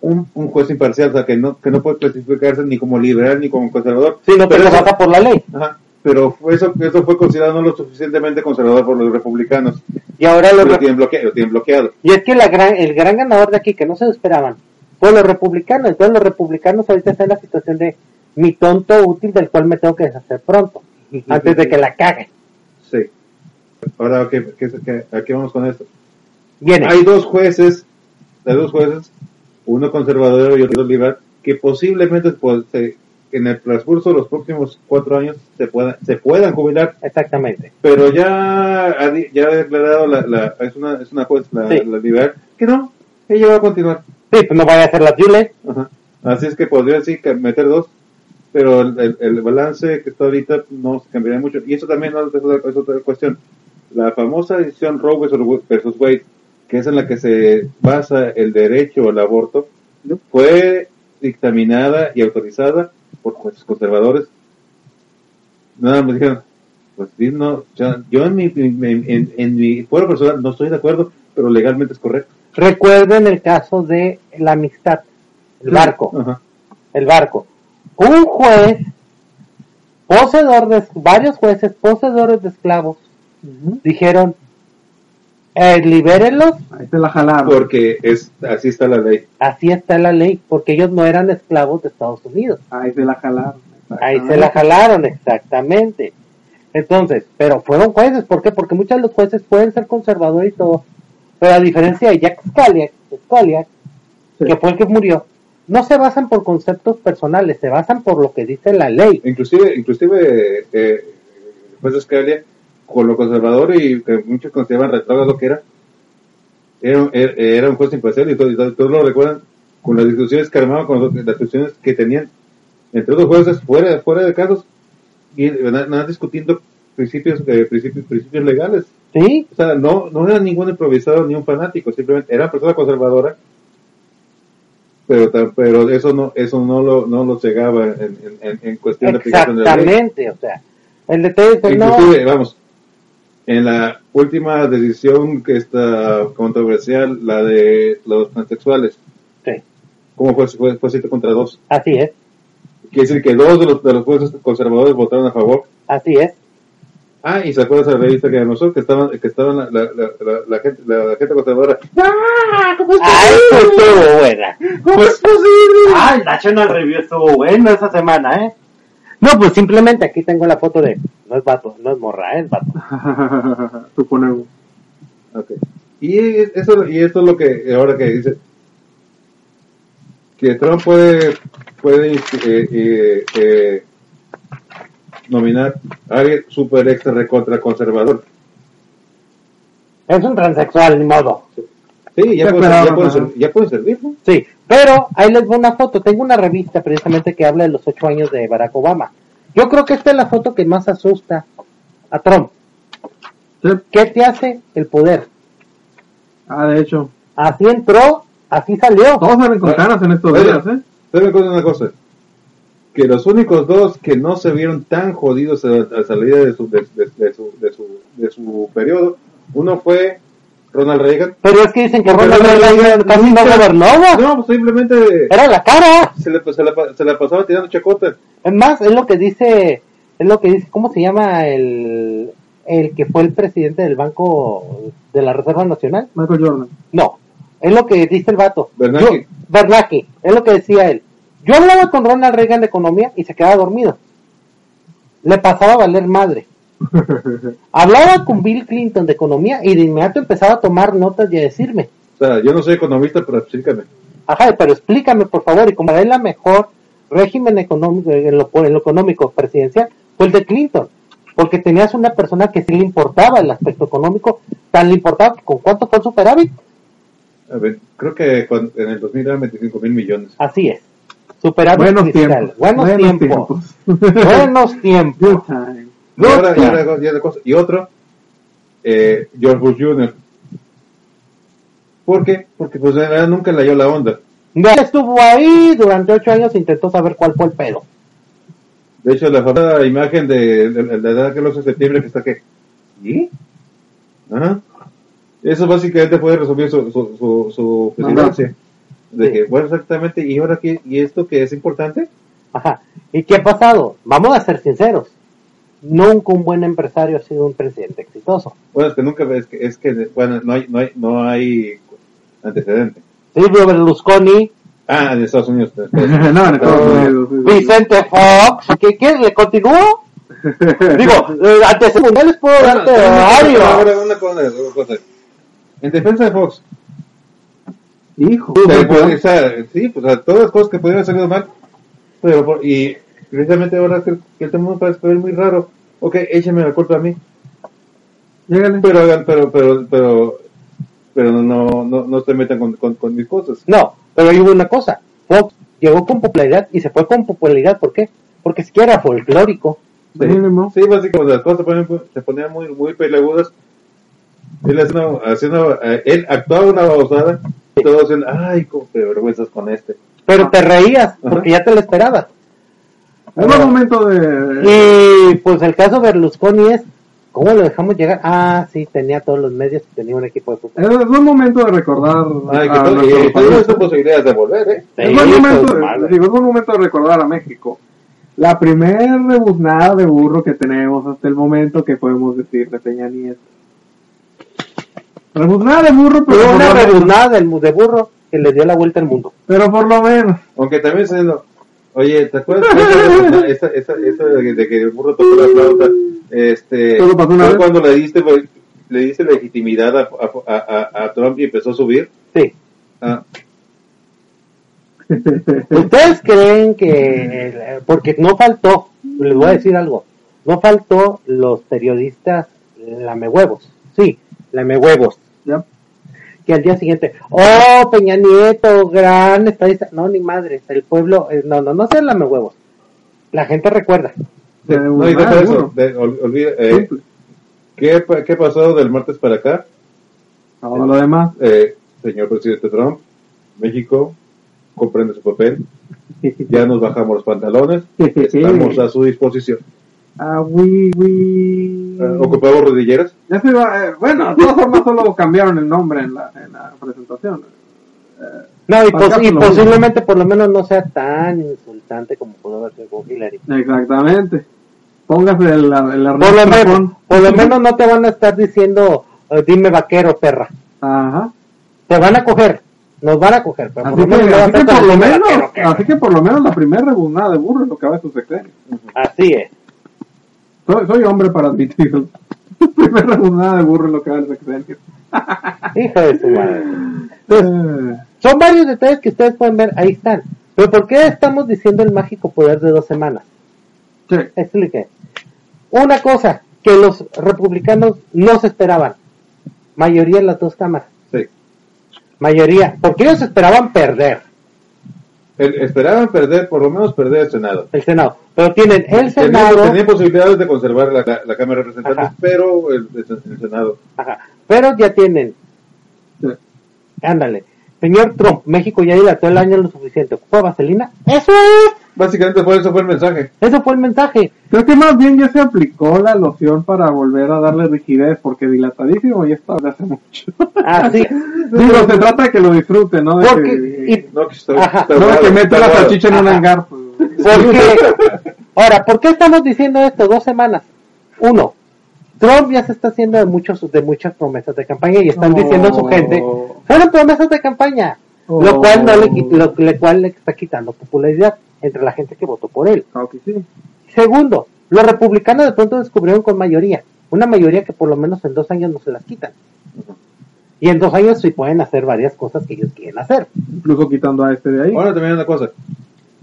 un, un juez imparcial, o sea, que no, que no puede clasificarse ni como liberal ni como conservador. Sí, no pero, eso, pasa por la ley. ajá, pero eso, eso fue considerado no lo suficientemente conservador por los republicanos. Y ahora los Lo tienen bloqueado. Lo tienen bloqueado. y es que la gran, el gran ganador de aquí, que no se lo esperaban, fue los republicanos. Entonces los republicanos ahorita están en la situación de mi tonto útil del cual me tengo que deshacer pronto, antes de que la cague. Sí. Ahora, ¿qué, qué, qué- ¿a qué vamos con esto? Viene. Hay dos jueces hay dos jueces, uno conservador y otro liberal, que posiblemente pues, se- en el transcurso de los próximos cuatro años se puedan, se puedan jubilar, Exactamente. pero ya ha, di- ya ha declarado la, la- es una, es una juez, la, Sí. la liberal, que no, ella va a continuar. Sí, pues no vaya a hacer las Jules. Ajá. Así es que podría sí meter dos, pero el, el- el balance que está ahorita no se cambiaría mucho. Y eso también no, es, otra, es otra cuestión. La famosa decisión Roe versus- versus Wade, que es en la que se basa el derecho al aborto, fue dictaminada y autorizada por jueces conservadores. Nada más dijeron, pues sí, no, ya- yo en mi, en, en- en mi fuero personal no estoy de acuerdo, pero legalmente es correcto. Recuerden el caso de la amistad, el barco, Ajá. el barco. Un juez, poseedor de, varios jueces poseedores de esclavos, dijeron, eh, libérenlos, Ahí se la jalaron. Porque es, así está la ley. así está la ley, porque ellos no eran esclavos de Estados Unidos. Ahí se la jalaron. Ahí se la jalaron, exactamente. Entonces, pero fueron jueces, ¿por qué? Porque muchos de los jueces pueden ser conservadores y todo, pero a diferencia de Jack Scalia, Scalia Sí. que fue el que murió, no se basan por conceptos personales, se basan por lo que dice la ley. Inclusive, inclusive eh, el juez Scalia, con lo conservador y que muchos consideraban retrógrado que era, era, era- era un juez imparcial y todo- y todo- todos lo recuerdan con las discusiones que armaban, con los- las discusiones que tenían entre los jueces fuera, fuera de casos y nada, discutiendo principios, eh, principios, principios legales. ¿Sí? O sea, no, no era ningún improvisado ni un fanático, simplemente era persona conservadora, pero, pero eso no, eso no lo, no lo cegaba en, en, en- cuestión de aplicación de la ley. Exactamente, o sea, el detalle es que no, vamos, en la última decisión que está controversial, la de los transexuales, sí, ¿cómo fue? Fue, fue siete contra dos. así es, Quiere decir que dos de los, de los jueces conservadores votaron a favor. así es, Ah, y se acuerda esa revista que nosotros que estaban, que estaban la, la, la, la- gente, la, la gente conservadora. ¡Ah! ¿Cómo es ah, eso posible? estuvo buena. ¿Cómo es posible? Ah, el National Review estuvo bueno esa semana, ¿eh? No, pues simplemente aquí tengo la foto de, no es vato, no es morra, es vato. Suponemos. Ok. Y eso, y esto es lo que ahora que dice que Trump puede puede eh, eh, eh, nominar a alguien super extra recontra conservador. Es un transexual, ni modo. Sí, ya puede, ya puede, ya puede servir, ¿no? Sí, pero ahí les voy una foto. Tengo una revista precisamente que habla de los ocho años de Barack Obama. Yo creo que esta es la foto que más asusta a Trump. Sí. ¿Qué te hace el poder? Ah, de hecho. Así entró, así salió. Todos salen con caras en estos Oye, días, ¿eh? ¿saben cosa- una cosa? Que los únicos dos que no se vieron tan jodidos a, a salida de su, de, de- de su, de, su, de su periodo, uno fue Ronald Reagan. Pero es que dicen que Ronald Ronald Reagan Reagan casi no gobernó. No, pues simplemente Era la cara. se le, se se pasaba tirando chacota. Es más, es lo que dice, es lo que dice, ¿cómo se llama el, el que fue el presidente del Banco de la Reserva Nacional? Michael Jordan. No, es lo que dice el vato. Bernanke. Yo- Bernanke, es lo que decía él. Yo hablaba con Ronald Reagan de economía y se quedaba dormido. Le pasaba a valer madre. Hablaba con Bill Clinton de economía y de inmediato empezaba a tomar notas y a decirme, O sea, yo no soy economista, pero explícame. ajá, pero explícame por favor, y como es la mejor régimen económico, en lo, en lo económico presidencial, fue el de Clinton. Porque tenías una persona que sí le importaba el aspecto económico, tan le importaba que con cuánto fue el superávit, A ver, creo que cuando- en el 2000 eran 25 mil millones. así es. Superávit Buenos fiscal. tiempos. Buenos, tiempos. Buenos tiempos. Time. Y, ahora, y, ahora- y otra cosa- y otro, eh, George Bush Jr. ¿Por qué? Porque pues en realidad nunca le halló la onda. Estuvo ahí durante ocho años e intentó saber cuál fue el pedo. De hecho, la famosa imagen de, de, de la edad que 11 de septiembre que está que... ¿Y? Ajá. Eso básicamente puede resumir su, su, su, su presidencia. De Sí. que, bueno, exactamente, ¿y ahora qué? ¿Y esto que es importante? Ajá. ¿Y qué ha pasado? Vamos a ser sinceros. Nunca un buen empresario ha sido un presidente exitoso. Bueno, es que nunca es que, es que bueno, no hay, no hay, no hay antecedente. Silvio Berlusconi, Ah, en Estados Unidos. no, en Estados Unidos. sí, sí. Vicente Fox, ¿qué quieres? ¿Le continúo? Digo, eh, antes mundiales puedo Bueno, darte varios. ahora una cosa, una cosa. En defensa de Fox, Hijo. O sea, sí, pues a todas las cosas que pudieran haber salido mal. Pero, por- y precisamente ahora que, que el tema parece ver muy raro. Ok, échame la culpa a mí. Llégale. Pero hagan, pero, pero, pero, pero no, no, no se metan con, con, con mis cosas. No, pero hay una cosa. Fox llegó con popularidad y se fue con popularidad. ¿Por qué? Porque siquiera era folclórico. Sí, básicamente las cosas se ponían, se ponían muy, muy peleagudas. Él, haciendo, haciendo, eh, él actuaba una babosada y todos decían, ay, cómo te vergüenzas con este. Pero te reías porque ya te lo esperabas. Es buen momento de. Y pues el caso Berlusconi es, ¿cómo lo dejamos llegar? Ah, sí, tenía todos los medios y tenía un equipo de fútbol. Es buen momento de recordar. Ay, que a y todas posibilidades de volver, ¿eh? Es Sí, buen momento, pues, de- digo, es buen momento de recordar a México. La primer rebuznada de burro que tenemos hasta el momento que podemos decir de Peña Nieto. Rebuznada de burro, pero, Fue por una lo rebuznada de burro que le dio la vuelta al mundo. pero por lo menos. Aunque también siendo, oye, ¿te acuerdas de esa, esa, esa de, que el burro tocó la flauta? Este, ¿Todo pasó una vez? cuando le diste, pues, le diste legitimidad a, a, a, a Trump y empezó a subir. Sí. Ah, ¿Ustedes creen que, porque no faltó, les voy a decir algo, no faltó los periodistas lamehuevos, sí, lamehuevos, Ya. Que al día siguiente, oh, Peña Nieto, gran estadista, no, ni madres, el pueblo, eh, no, no, no sean lamehuevos, la gente recuerda, de- no, y deja eso, de- ol- olvida, eh. ¿qué, ¿qué pasó del martes para acá? Todo lo demás. Eh, señor presidente Trump, México comprende su papel, ya nos bajamos los pantalones, estamos a su disposición. Ah, oui, oui. Eh, ¿Ocupamos rodilleras? Ya se va, eh, bueno, de todas formas solo cambiaron el nombre en la, en la presentación. no, y, Para pos- y posiblemente por lo menos no sea tan insultante como pudo haber sido Hillary. Exactamente. Póngase el, el Por lo, menos, por lo menos no te van a estar diciendo, eh, dime vaquero, perra. Ajá. Te van a coger, nos van a coger, pero Así por lo que, así por lo menos, vaquero, perra. así que por lo menos la primera rebuznada de burro es lo que va a su sexenio. Así es. Soy, soy hombre para admitirlo. primera rebuznada de burro es lo que va el sexenio. Hijo de su madre. Eh, Son varios detalles que ustedes pueden ver, ahí están. Pero ¿por qué estamos diciendo el mágico poder de dos semanas? sí. Explique. Una cosa que los republicanos no se esperaban. Mayoría en las dos cámaras. Sí. Mayoría. Porque ellos esperaban perder esperaban perder, por lo menos perder el Senado. el Senado. Pero tienen el Senado. tenían posibilidades de conservar la, la Cámara de Representantes, Ajá. pero el, el Senado. Ajá. Pero ya tienen. sí. Ándale. Señor Trump, México ya dilató el año lo suficiente. ¿Ocupa vaselina? Eso es. Básicamente fue eso fue el mensaje. Eso fue el mensaje. Creo que más bien ya se aplicó la loción para volver a darle rigidez, porque dilatadísimo ya está desde hace mucho. Así. Digo, se trata de que lo disfrute, ¿no? De Porque, que, y- No, que está, Ajá. está no de que mete está la salchicha en un hangar. pues. Porque, ahora, ¿por qué estamos diciendo esto? Dos semanas. Uno, Trump ya se está haciendo de muchos, de muchas promesas de campaña y están Oh. diciendo a su gente, fueron promesas de campaña, Oh. lo cual no le, lo, lo cual le está quitando popularidad entre la gente que votó por él. Sí. Segundo, los republicanos de pronto descubrieron con mayoría, una mayoría que por lo menos en dos años no se las quitan. Y en dos años sí pueden hacer varias cosas que ellos quieren hacer. Incluso quitando a este de ahí. Ahora también una cosa.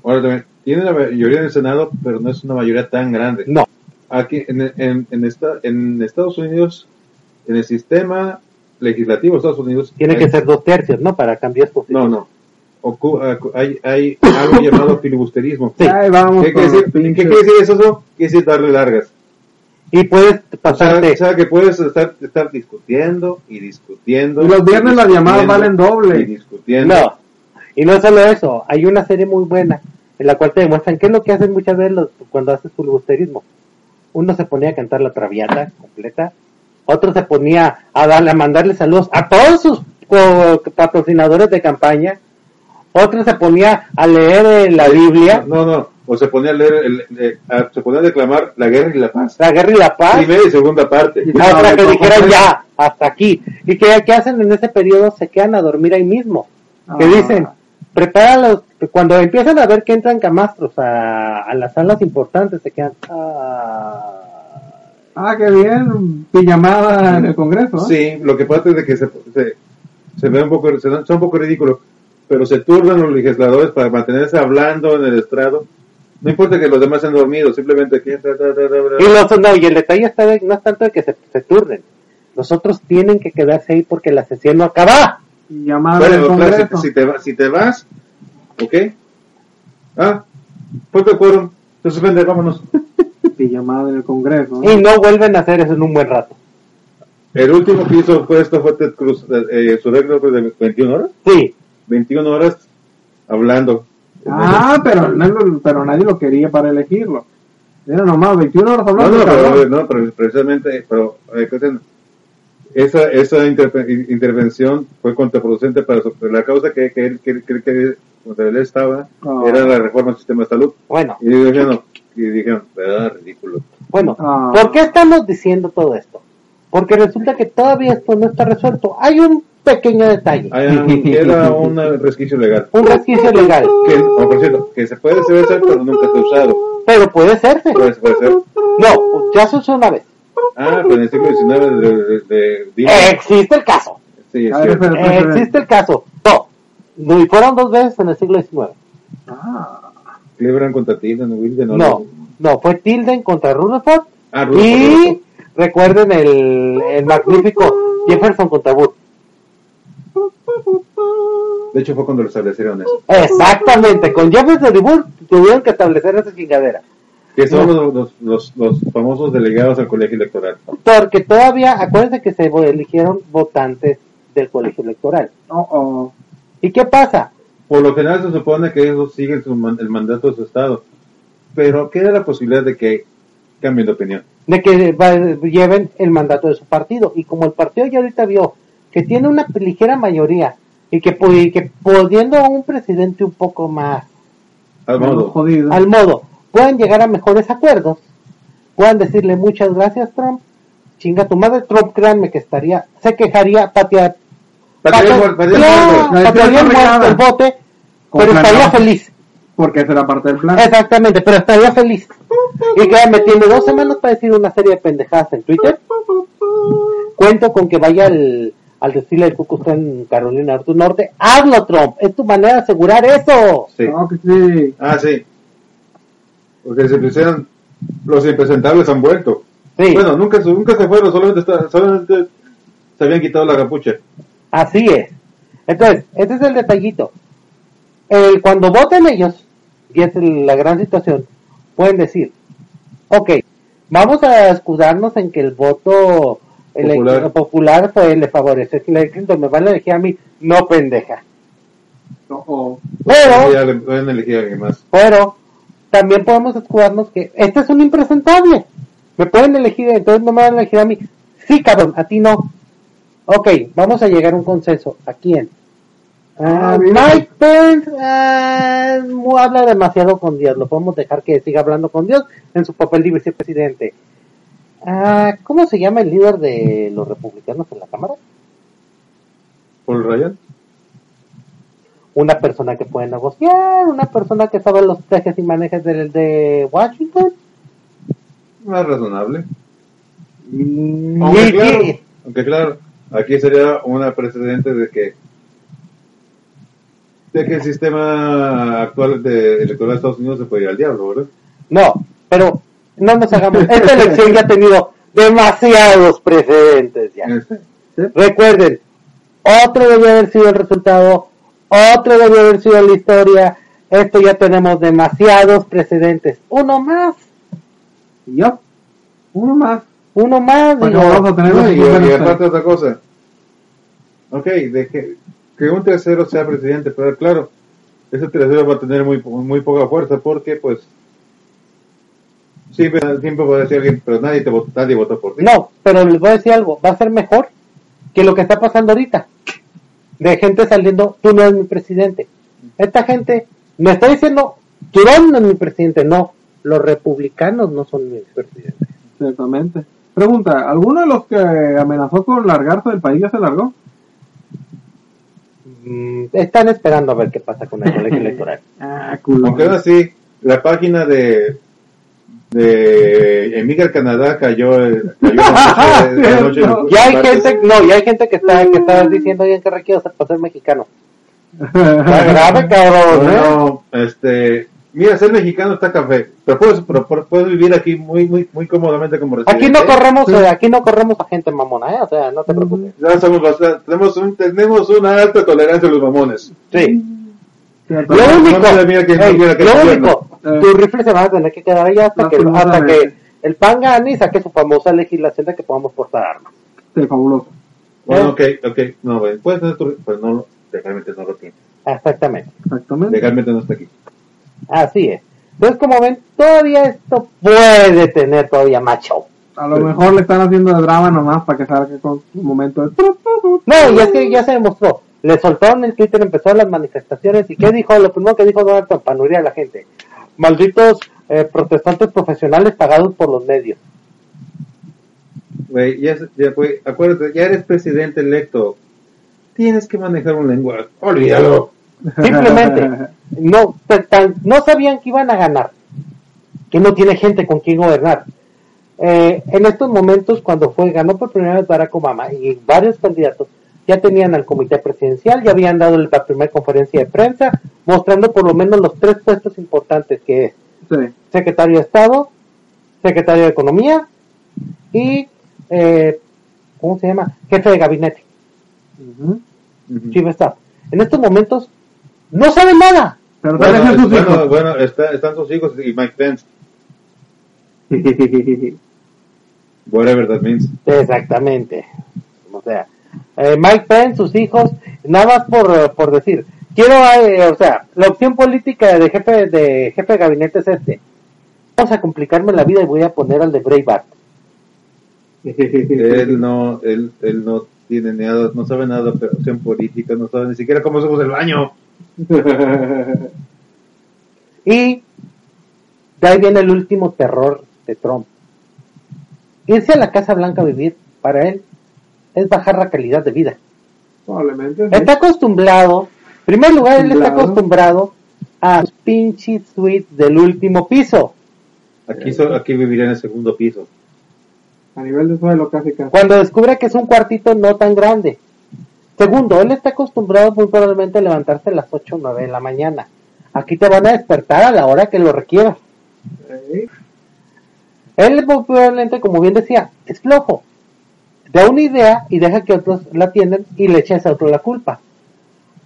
Ahora también, tiene la mayoría en el Senado, pero no es una mayoría tan grande. No. Aquí en, en, en, esta- en Estados Unidos, en el sistema legislativo de Estados Unidos, Tiene hay- que ser dos tercios, ¿no? Para cambiar No, posición. no. Ocu- acu- hay, hay algo llamado filibusterismo. Sí. Vamos ¿Qué quiere, decir, ¿Qué quiere decir eso? Quiere decir darle largas. Y puedes O sea, pasarte. o sea, que puedes estar, estar discutiendo y discutiendo. Y los viernes las llamadas valen doble. Y discutiendo. No. Y no solo eso, hay una serie muy buena en la cual te demuestran qué es lo que hacen muchas veces los- cuando haces filibusterismo. Uno se ponía a cantar la traviata completa, otro se ponía a darle, a mandarle saludos a todos sus patrocinadores de campaña, otro se ponía a leer eh, la Biblia, No, no. O se ponía a leer, el, eh, a- se ponía a declamar la guerra y la paz. la guerra y la paz, Primera y segunda parte. Y- hasta que no, dijeran no, ya, hasta aquí. ¿Y que qué hacen en ese periodo? Se quedan a dormir ahí mismo. que Ah. dicen, prepáralos, cuando empiezan a ver que entran camastros a, a las salas importantes, se quedan, ah, Ah, qué bien. Pijamada en el Congreso. ¿eh? Sí, lo que pasa es de que se, se- se ve un poco, se, son un poco ridículo, pero se turnan los legisladores para mantenerse hablando en el estrado. No importa que los demás estén dormidos, simplemente que... ta, ta, ta, ta, ta. Y, los, no, y el detalle está de- no es tanto de que se, se turnen. Los otros tienen que quedarse ahí porque la sesión no acaba. Y llamar Bueno, al claro, Congreso. si, si te, va- si te vas, ¿ok? Ah, ponte el quórum, se suspende, vámonos. Y llamada en el Congreso. ¿no? Y no vuelven a hacer eso en un buen rato. El último que hizo fue esto fue Ted Cruz, eh, eh, su regla fue de 21 horas, Sí, 21 horas hablando. Ah, pero, no- pero nadie lo quería para elegirlo. Era nomás 21 horas No, hablando. no, cabrón. pero, no, pero precisamente, pero eh, esa, esa intervención fue contraproducente para su- la causa que, que, él- que, que, que contra él estaba, Ah. era la reforma del sistema de salud. bueno, Y dijeron, y dijeron, "Ah, ridículo. bueno. Ah. ¿Por qué estamos diciendo todo esto? Porque resulta que todavía esto no está resuelto. Hay un pequeño detalle. Hay un- Era un resquicio legal. Un resquicio legal. Que, oh, por cierto, que se puede hacer, pero nunca se ha usado. Pero puede hacerse. Puede, puede ser. No, ya se usó una vez. Ah, pero en el siglo XIX de, de, de- de- Existe el caso. sí, es ver, espera, espera. Existe el caso. No. No, Y fueron dos veces en el siglo XIX. Ah, Cleveland contra Tilden, Wilden, No, no, fue Tilden contra Rutherford. Ah, Rutherford, y Rutherford. recuerden el, el magnífico Jefferson contra Wood. De hecho, fue cuando lo establecieron eso. Exactamente, con Jefferson y Wood tuvieron que establecer esa chingadera. Que son los, los, los, los famosos delegados al colegio electoral. Porque todavía, acuérdense que se eligieron votantes del colegio electoral. oh, oh. ¿Y qué pasa? Por lo general se supone que ellos siguen su man- el mandato de su estado. Pero queda la posibilidad de que cambien de opinión. de que va- lleven el mandato de su partido. Y como el partido ya ahorita vio que tiene una ligera mayoría y que, y que pudiendo un presidente un poco más Al modo. Jodido. al modo, puedan llegar a mejores acuerdos, puedan decirle muchas gracias Trump, chinga tu madre Trump, créanme que estaría, se quejaría, patear, Patearía patearía muerto. el bote, pero estaría feliz. Porque esa era parte del plan. Exactamente, pero estaría feliz. Y créanme, tiene dos semanas para decir una serie de pendejadas en Twitter. Cuento con que vaya al, al desfile del Ku Klux Klan en Carolina del Norte. Hazlo, Trump. Es tu manera de asegurar eso. Sí. No, que sí. Ah, sí. Porque se pusieron, los impresentables han vuelto. Sí, Bueno, nunca, se- nunca se fueron, solamente, está- solamente se habían quitado la capucha. así es. Entonces, este es el detallito. El- cuando voten ellos, y es el- la gran situación, pueden decir, ok, vamos a escudarnos en que el voto ele- Popular. popular fue, le favorece Hillary Clinton, me van a elegir a mí, no pendeja. No, oh. Pero, Ya le pueden elegir a alguien más. pero, también podemos escudarnos que este es un impresentable. Me pueden elegir, entonces no me van a elegir a mí. Sí, cabrón, a ti no. Ok, vamos a llegar a un consenso. ¿A quién? Ah, Ah. Mike Pence mu- habla demasiado con Dios. Lo podemos dejar que siga hablando con Dios en su papel de vicepresidente. Ah, ¿Cómo se llama el líder de los republicanos en la Cámara? Paul Ryan. Una persona que puede negociar, una persona que sabe los tejes y manejes del de Washington. Más razonable. Mm, Aunque claro, aunque claro, aquí sería una precedente de que de que el sistema actual de electoral de Estados Unidos se puede ir al diablo, ¿verdad? No, pero no nos hagamos. Esta elección ya ha tenido demasiados precedentes ya. Recuerden, otro debió haber sido el resultado, otro debió haber sido la historia. Esto ya tenemos demasiados precedentes. Uno más, Y yo, uno más. uno más. Bueno, digo. vamos a tener No, y, y aparte otra cosa. Ok, de que, que un tercero sea presidente, pero claro, ese tercero va a tener muy, po- muy poca fuerza porque, pues, siempre, siempre puede decir alguien, pero nadie, te votó, nadie votó por ti. No, pero les voy a decir algo, va a ser mejor que lo que está pasando ahorita. De gente saliendo, tú no eres mi presidente. Esta gente me está diciendo, Trump no es mi presidente, no, los republicanos no son mis presidentes. Ciertamente. Pregunta, ¿alguno de los que amenazó con largarse del país ya se largó? Mm, están esperando a ver qué pasa con el colegio electoral. Ah, culo. Aunque aún así, la página de de emigra Canadá cayó, el- cayó la noche, la noche Cierto. Ya hay martes. gente, no, ya hay gente que está, que está diciendo, oye, ¿qué requiero hacer para ser mexicano? Está grave, cabrón, ¿eh? Bueno, este, mira, ser mexicano está café, pero puedes, pero puedes- puedes vivir aquí muy, muy, muy cómodamente como residente. Aquí no corremos, eh, aquí no corremos a gente mamona, ¿eh? O sea, no te preocupes. Ya somos bastante, tenemos, un, tenemos una alta tolerancia a los mamones. Sí. Lo no único, mira que no que lo único. Tus rifles se van a tener que quedar ahí hasta que, hasta Lastimosamente. que el PAN gane y saque su famosa legislación de que podamos portar armas. Sí, fabuloso. Bueno, ok, ok, no, bueno, puedes tener tu, pero no, lo- legalmente no lo tiene. Exactamente. Exactamente. Legalmente no está aquí. Así es. Entonces, como ven, todavía esto puede tener todavía más show. A lo mejor le están haciendo de drama nomás para que salga con su momento de... No, y es que ya se demostró. Le soltaron el Twitter, empezaron las manifestaciones. ¿Y qué dijo? Lo primero que dijo Donald Trump, para no herir a la gente. Malditos eh, protestantes profesionales pagados por los medios. Güey, ya, ya, acuérdate, ya eres presidente electo. Tienes que manejar un lenguaje. Olvídalo. Simplemente no, no sabían que iban a ganar, que no tiene gente con quien gobernar. Eh, en estos momentos, cuando fue ganó por primera vez Barack Obama y varios candidatos ya tenían al comité presidencial, ya habían dado la primera conferencia de prensa, mostrando por lo menos los tres puestos importantes que es Sí. secretario de Estado, secretario de Economía y, eh, ¿cómo se llama? Jefe de gabinete, chief of staff. En estos momentos no saben nada. Pero Bueno, es sus bueno, hijos. bueno, está- están sus hijos y Mike Pence. Whatever that means. Exactamente. O sea, eh, Mike Pence, sus hijos, nada más por, eh, por decir, quiero, eh, o sea, la opción política de jefe de jefe de gabinete es este. Vamos a complicarme la vida y voy a poner al de Breitbart. Él no, él, él no tiene nada, no sabe nada de opción política, no sabe ni siquiera cómo somos el baño. Y de ahí viene el último terror de Trump. Irse a la Casa Blanca a vivir, para él, es bajar la calidad de vida. Probablemente. sí. Está acostumbrado, en primer lugar, él está Acostumbrado. a los pinches suites del último piso. Aquí, so- aquí viviría en el segundo piso. A nivel de suelo, casi casi. Cuando descubre que es un cuartito no tan grande. Segundo, él está acostumbrado muy probablemente a levantarse a las 8 o 9 de la mañana. Aquí te van a despertar a la hora que lo requieras. Sí. Él muy probablemente, como bien decía, es flojo. Da una idea y deja que otros la atiendan y le echa a ese otro la culpa.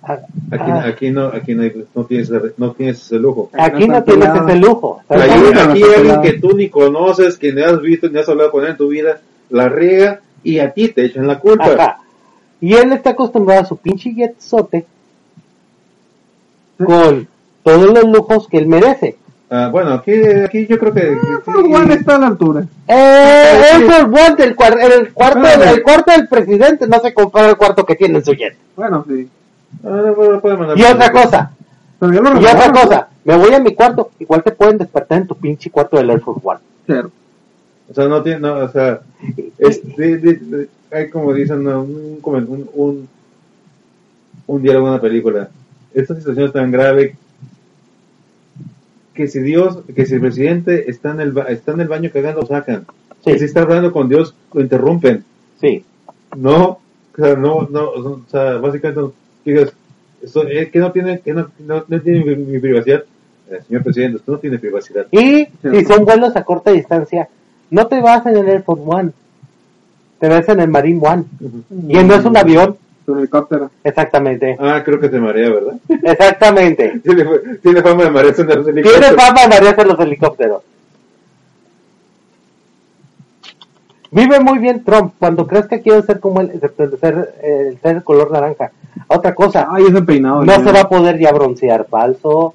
Ah, Aquí, ah, aquí no, aquí no, no tienes, ese- no tienes ese lujo. aquí no tienes ese lujo. Aquí, aquí alguien que tú ni conoces, que ni has visto, ni has hablado con él en tu vida, la riega y a ti te echan la culpa. Ajá. Y él está acostumbrado a su pinche jetsote con todos los lujos que él merece. Ah, bueno, aquí, aquí yo creo que... Pero sí. Juan está a la altura. Eh, es el one del cuar- el cuarto, Espérame. el cuarto del presidente no se compara el cuarto que tiene en su jet. Bueno, sí. Ah, Y otra cosa, Pero yo lo y otra cosa, me voy a mi cuarto, igual te pueden despertar en tu pinche cuarto del Air Force One. Cero. O sea, no tiene, no, o sea, es, de- de- de- hay como dicen, ¿no? un, un, un, un diálogo en una película. Esta situación es tan grave que si Dios, que si el presidente está en el, ba- está en el baño cagando, lo sacan. Sí. Que si está hablando con Dios, lo interrumpen. Sí. No, o sea, no, no, o sea, básicamente, no, digas, esto, eh, que no tiene, que no, no, no tiene mi, mi privacidad. Eh, señor presidente, usted no tiene privacidad. Y si son vuelos a corta distancia, no te vas en el Air Force One, te vas en el Marine One. Y no es un avión, Su helicóptero. exactamente. Ah, creo que te marea, ¿verdad? Exactamente. Tiene, tiene fama de marearse en los Tiene helicópteros. fama de marearse en los helicópteros. Vive muy bien Trump. Cuando crees que quiere ser como él, el ser, el ser color naranja. Otra cosa, Ay, ese peinado. no ya. se va a poder ya broncear falso.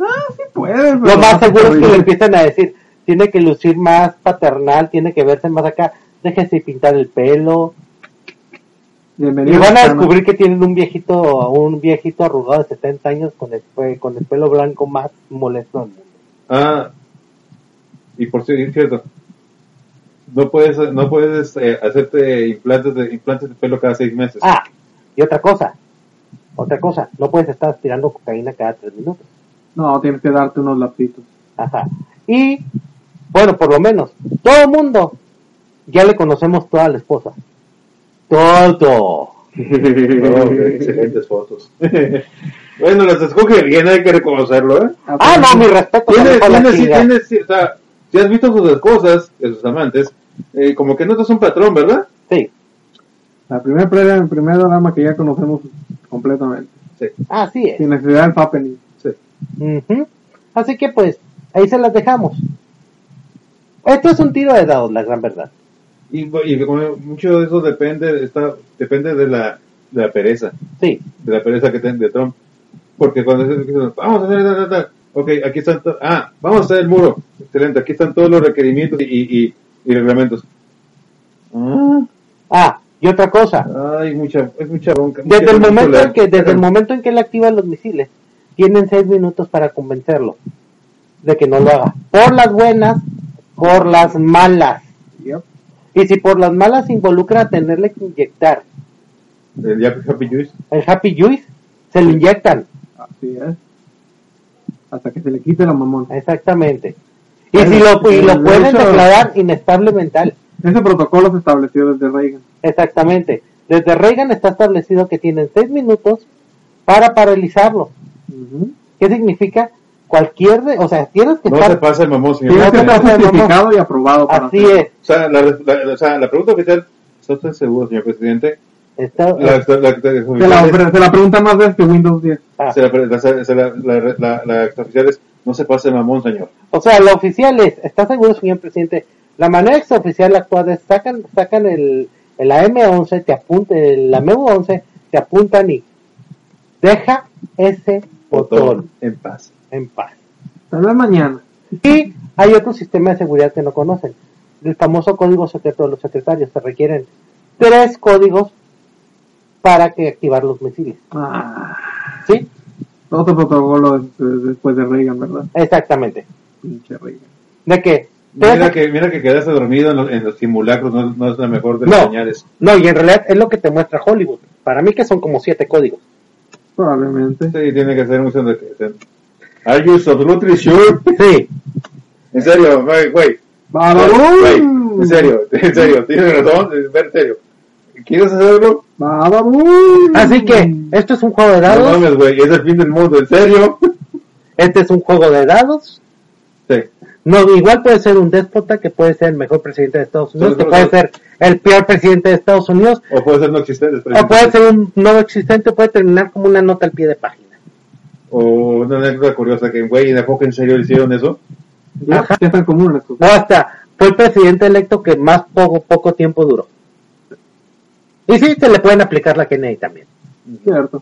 Ah, sí puede. Lo más seguro es que le empiecen a decir, tiene que lucir más paternal, tiene que verse más acá, déjese pintar el pelo. Y van a descubrir que tienen un viejito, un viejito arrugado de 70 años con el, con el pelo blanco más molesto del mundo. Ah, y por cierto, cierto, no puedes, no puedes eh, hacerte implantes de, implantes de pelo cada seis meses. Ah, y otra cosa, otra cosa, no puedes estar aspirando cocaína cada tres minutos. No, tienes que darte unos lapitos. Ajá. Y Bueno, por lo menos, todo el mundo ya le conocemos toda la esposa. Todo. Oh, excelentes fotos. bueno, las escoge bien, hay que reconocerlo, ¿eh? Ah, no, mi respeto. Tiene, también por la tiene, sí, chica. tiene, sí, o sea, si has visto sus esposas, de sus amantes, eh, como que notas un patrón, ¿verdad? Sí, La primera primera, primera dama que ya conocemos completamente. Sí, así es. Sin necesidad del happening. sí. Ujú. Así que pues, ahí se las dejamos. Esto es un tiro de dados, la gran verdad. Y, y como mucho de eso depende, está, depende de la, de la pereza, Sí, de la pereza que tiene de Trump. Porque cuando dice, vamos a hacer, ta, ta, ta", ok, aquí están, ah, vamos a hacer el muro, excelente, aquí están todos los requerimientos y, y, y reglamentos. Ah, Ah, y otra cosa. ay, mucha, es mucha bronca. mucha- Desde el momento en que, desde el momento en que él activa los misiles, tienen seis minutos para convencerlo de que no lo haga. Por las buenas, por las malas. Yep. Y si por las malas involucra a tenerle que inyectar El Happy Juice. el Happy Juice, se lo inyectan. Así es. Hasta que se le quite la mamón. Exactamente. Y si lo, y lo de pueden hecho- declarar inestable mental. Ese protocolo se estableció desde Reagan. Exactamente. Desde Reagan está establecido que tienen seis minutos para paralizarlo. Ujú. ¿Qué significa? Cualquier, de, o sea, tienes que No se estar, pasa el mamón, señor. Tiene que estar certificado y aprobado para así hacerlo. es. O sea, la, la- o sea, la pregunta oficial, ¿está usted seguro, señor presidente? Está- La, la, la- la- Se la, se la pregunta más veces que Windows 10. ah, se la- la- se la- la- la- la extraoficial es, no se pase el mamón, señor. O sea, la oficial es, ¿está seguro, señor presidente? La manera extraoficial actual es, sacan, sacan el, el AM11, te apunta, el AMU11, te apuntan y deja ese botón en paz. En paz. Tal vez mañana. Y hay otro sistema de seguridad que no conocen. El famoso código secreto de los secretarios. Se requieren tres códigos para que activar los misiles. Ah, ¿Sí? ese protocolo es, es después de Reagan, ¿verdad? Exactamente. Pinche Reagan. De que... Mira que, mira que quedaste dormido en los, en los simulacros, no, no es la mejor de No. las señales. No, y en realidad es lo que te muestra Hollywood. Para mí que son como siete códigos. Probablemente. Sí, tiene que ser un de que... Are you absolutely sure? Sí. En serio, güey. Güey, en serio, en serio, tienes razón, en serio. ¿Quieres hacerlo? Así que, esto es un juego de No dados. mames, güey, es el fin del mundo, ¿en serio? Este es un juego de dados. Sí. No, igual puede ser un déspota que puede ser el mejor presidente de Estados Unidos, que puede ser el peor presidente de Estados Unidos, O puede ser no existente. o puede ser un no existente, puede terminar como una nota al pie de página. O una anécdota curiosa que, güey, ¿de poco en serio hicieron eso? Ya, Ajá. ya están comunes estos. O hasta fue el presidente electo que más poco, poco tiempo duró. Y sí, se le pueden aplicar la Kennedy también. Cierto.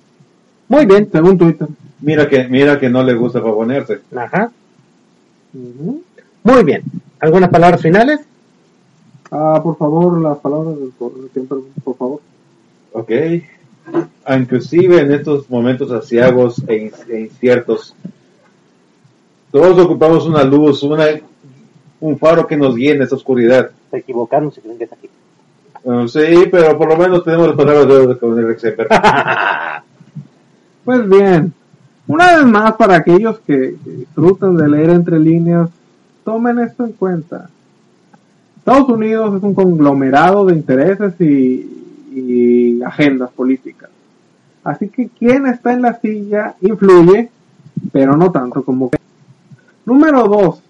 Muy bien. Según Twitter. Mira que, mira que no le gusta proponerse. Ajá. Ujú. Muy bien. ¿Algunas palabras finales? Ah, por favor, las palabras del siempre, por favor. Ok. Ah, Inclusive en estos momentos asiagos e, e inciertos, todos ocupamos una luz, una, un faro que nos guíe en esa oscuridad. Se equivocaron si creen que es aquí. Sí, pero por lo menos tenemos las palabras de con el ex Emper. Pues bien, una vez más para aquellos que, que disfrutan de leer entre líneas, tomen esto en cuenta. Estados Unidos es un conglomerado de intereses y, y agendas políticas. Así que quien está en la silla influye, pero no tanto como que. Número dos.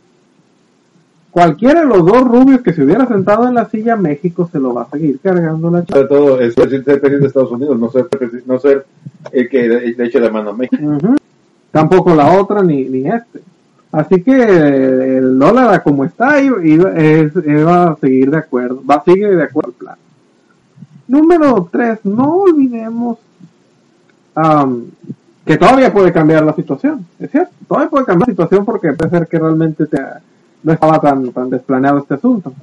Cualquiera de los dos rubios que se hubiera sentado en la silla, México se lo va a seguir cargando la Sobre todo es ser presidente de Estados Unidos, no ser, no ser el que le eche la mano a México. Tampoco la otra ni, ni este. Así que eh, el dólar como está iba, iba a seguir de acuerdo, va a seguir de acuerdo al plan. Número 3, no olvidemos que todavía puede cambiar la situación, es cierto, todavía puede cambiar la situación porque puede ser que realmente te- no estaba tan, tan desplaneado este asunto.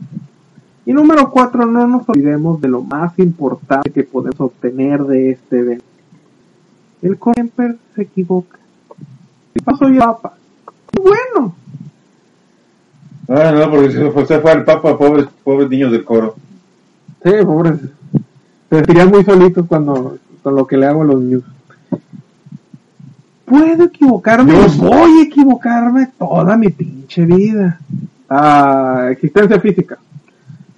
Y número 4, no nos olvidemos de lo más importante que podemos obtener de este evento. El Coremper se equivoca. ¿Qué pasó ya, papa? Bueno, Ah, no, porque fue, se fue al Papa, pobres, pobres niños del coro. sí, pobres. Se muy solitos cuando, con lo que le hago a los news. Puedo equivocarme, News. voy a equivocarme toda mi pinche vida. Ah, existencia física.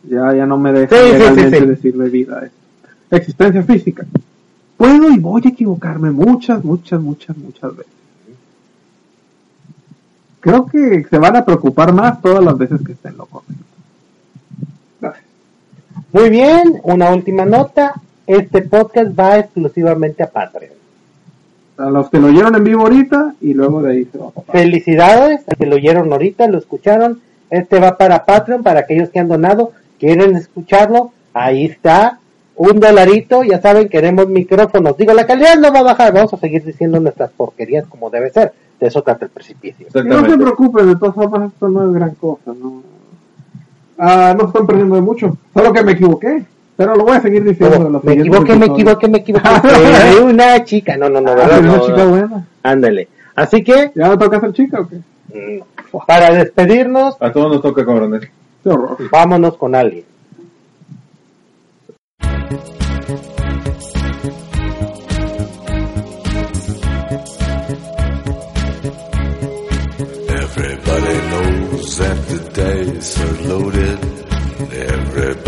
Ya, ya no me deja Sí, sí, legalmente sí, sí. decirle vida. Existencia física. Puedo y voy a equivocarme muchas, muchas, muchas, muchas veces. Creo que se van a preocupar más todas las veces que estén locos. Muy bien, una última nota. Este podcast va exclusivamente a Patreon. A los que lo oyeron en vivo ahorita y luego de ahí se va a. Felicidades a que lo oyeron ahorita, lo escucharon. Este va para Patreon, para aquellos que han donado, quieren escucharlo. Ahí está, un dolarito. Ya saben, queremos micrófonos. Digo, la calidad no va a bajar. Vamos a seguir diciendo nuestras porquerías como debe ser. De eso trata el precipicio. No se preocupen, de todas formas esto no es gran cosa, no. Ah, no están perdiendo de mucho. Solo que me equivoqué. Pero lo voy a seguir diciendo. me equivoqué, me equivoqué, me equivoqué. Soy una chica. No, no, no, Ah, ¿verdad? pero una No, chica no. buena. Ándale. Así que, ¿Ya toca ser chica o qué? mm, para despedirnos, A todos nos toca, cabrones. Qué horror. vámonos con alguien. Everybody knows that the loaded.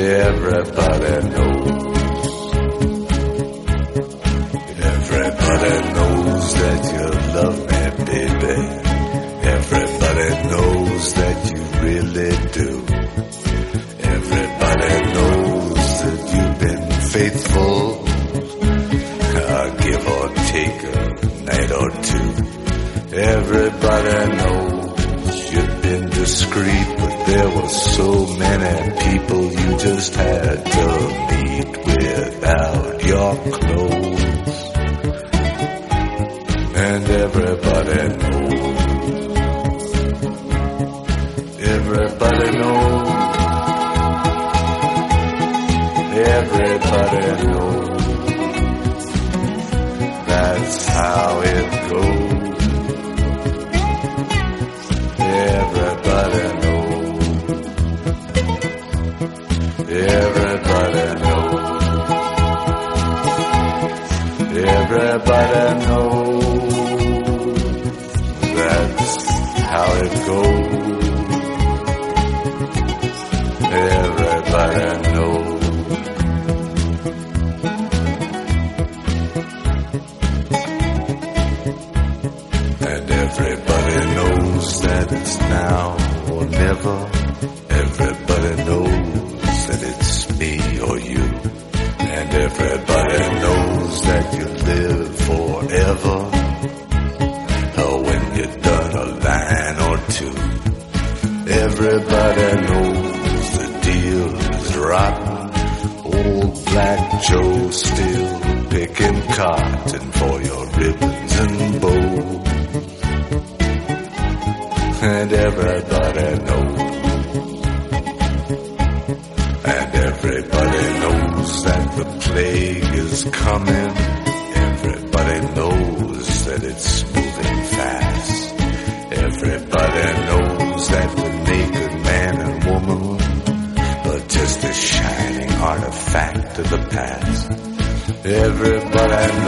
Everybody knows. Everybody knows that you love me, baby. Everybody knows that you really do. Everybody knows that you've been faithful. Uh, give or take a night or two. Everybody knows you've been discreet, there were so many people you just had to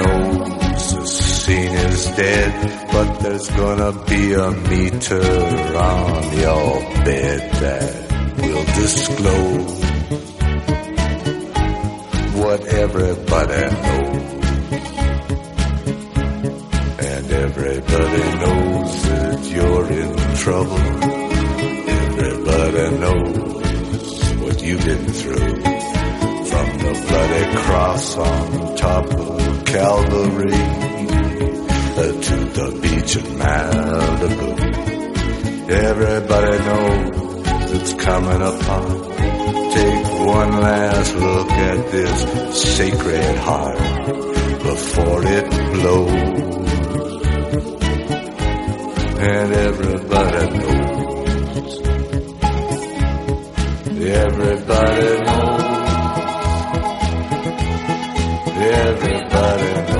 knows the scene is dead, but there's gonna be a meter on your bed that will disclose what everybody knows. And everybody knows that you're in trouble. Everybody knows what you've been through from the bloody cross on uh, to the beach in Malibu. Everybody knows it's coming upon. Take one last look at this sacred heart before it blows. And everybody knows. Everybody knows. Everybody knows.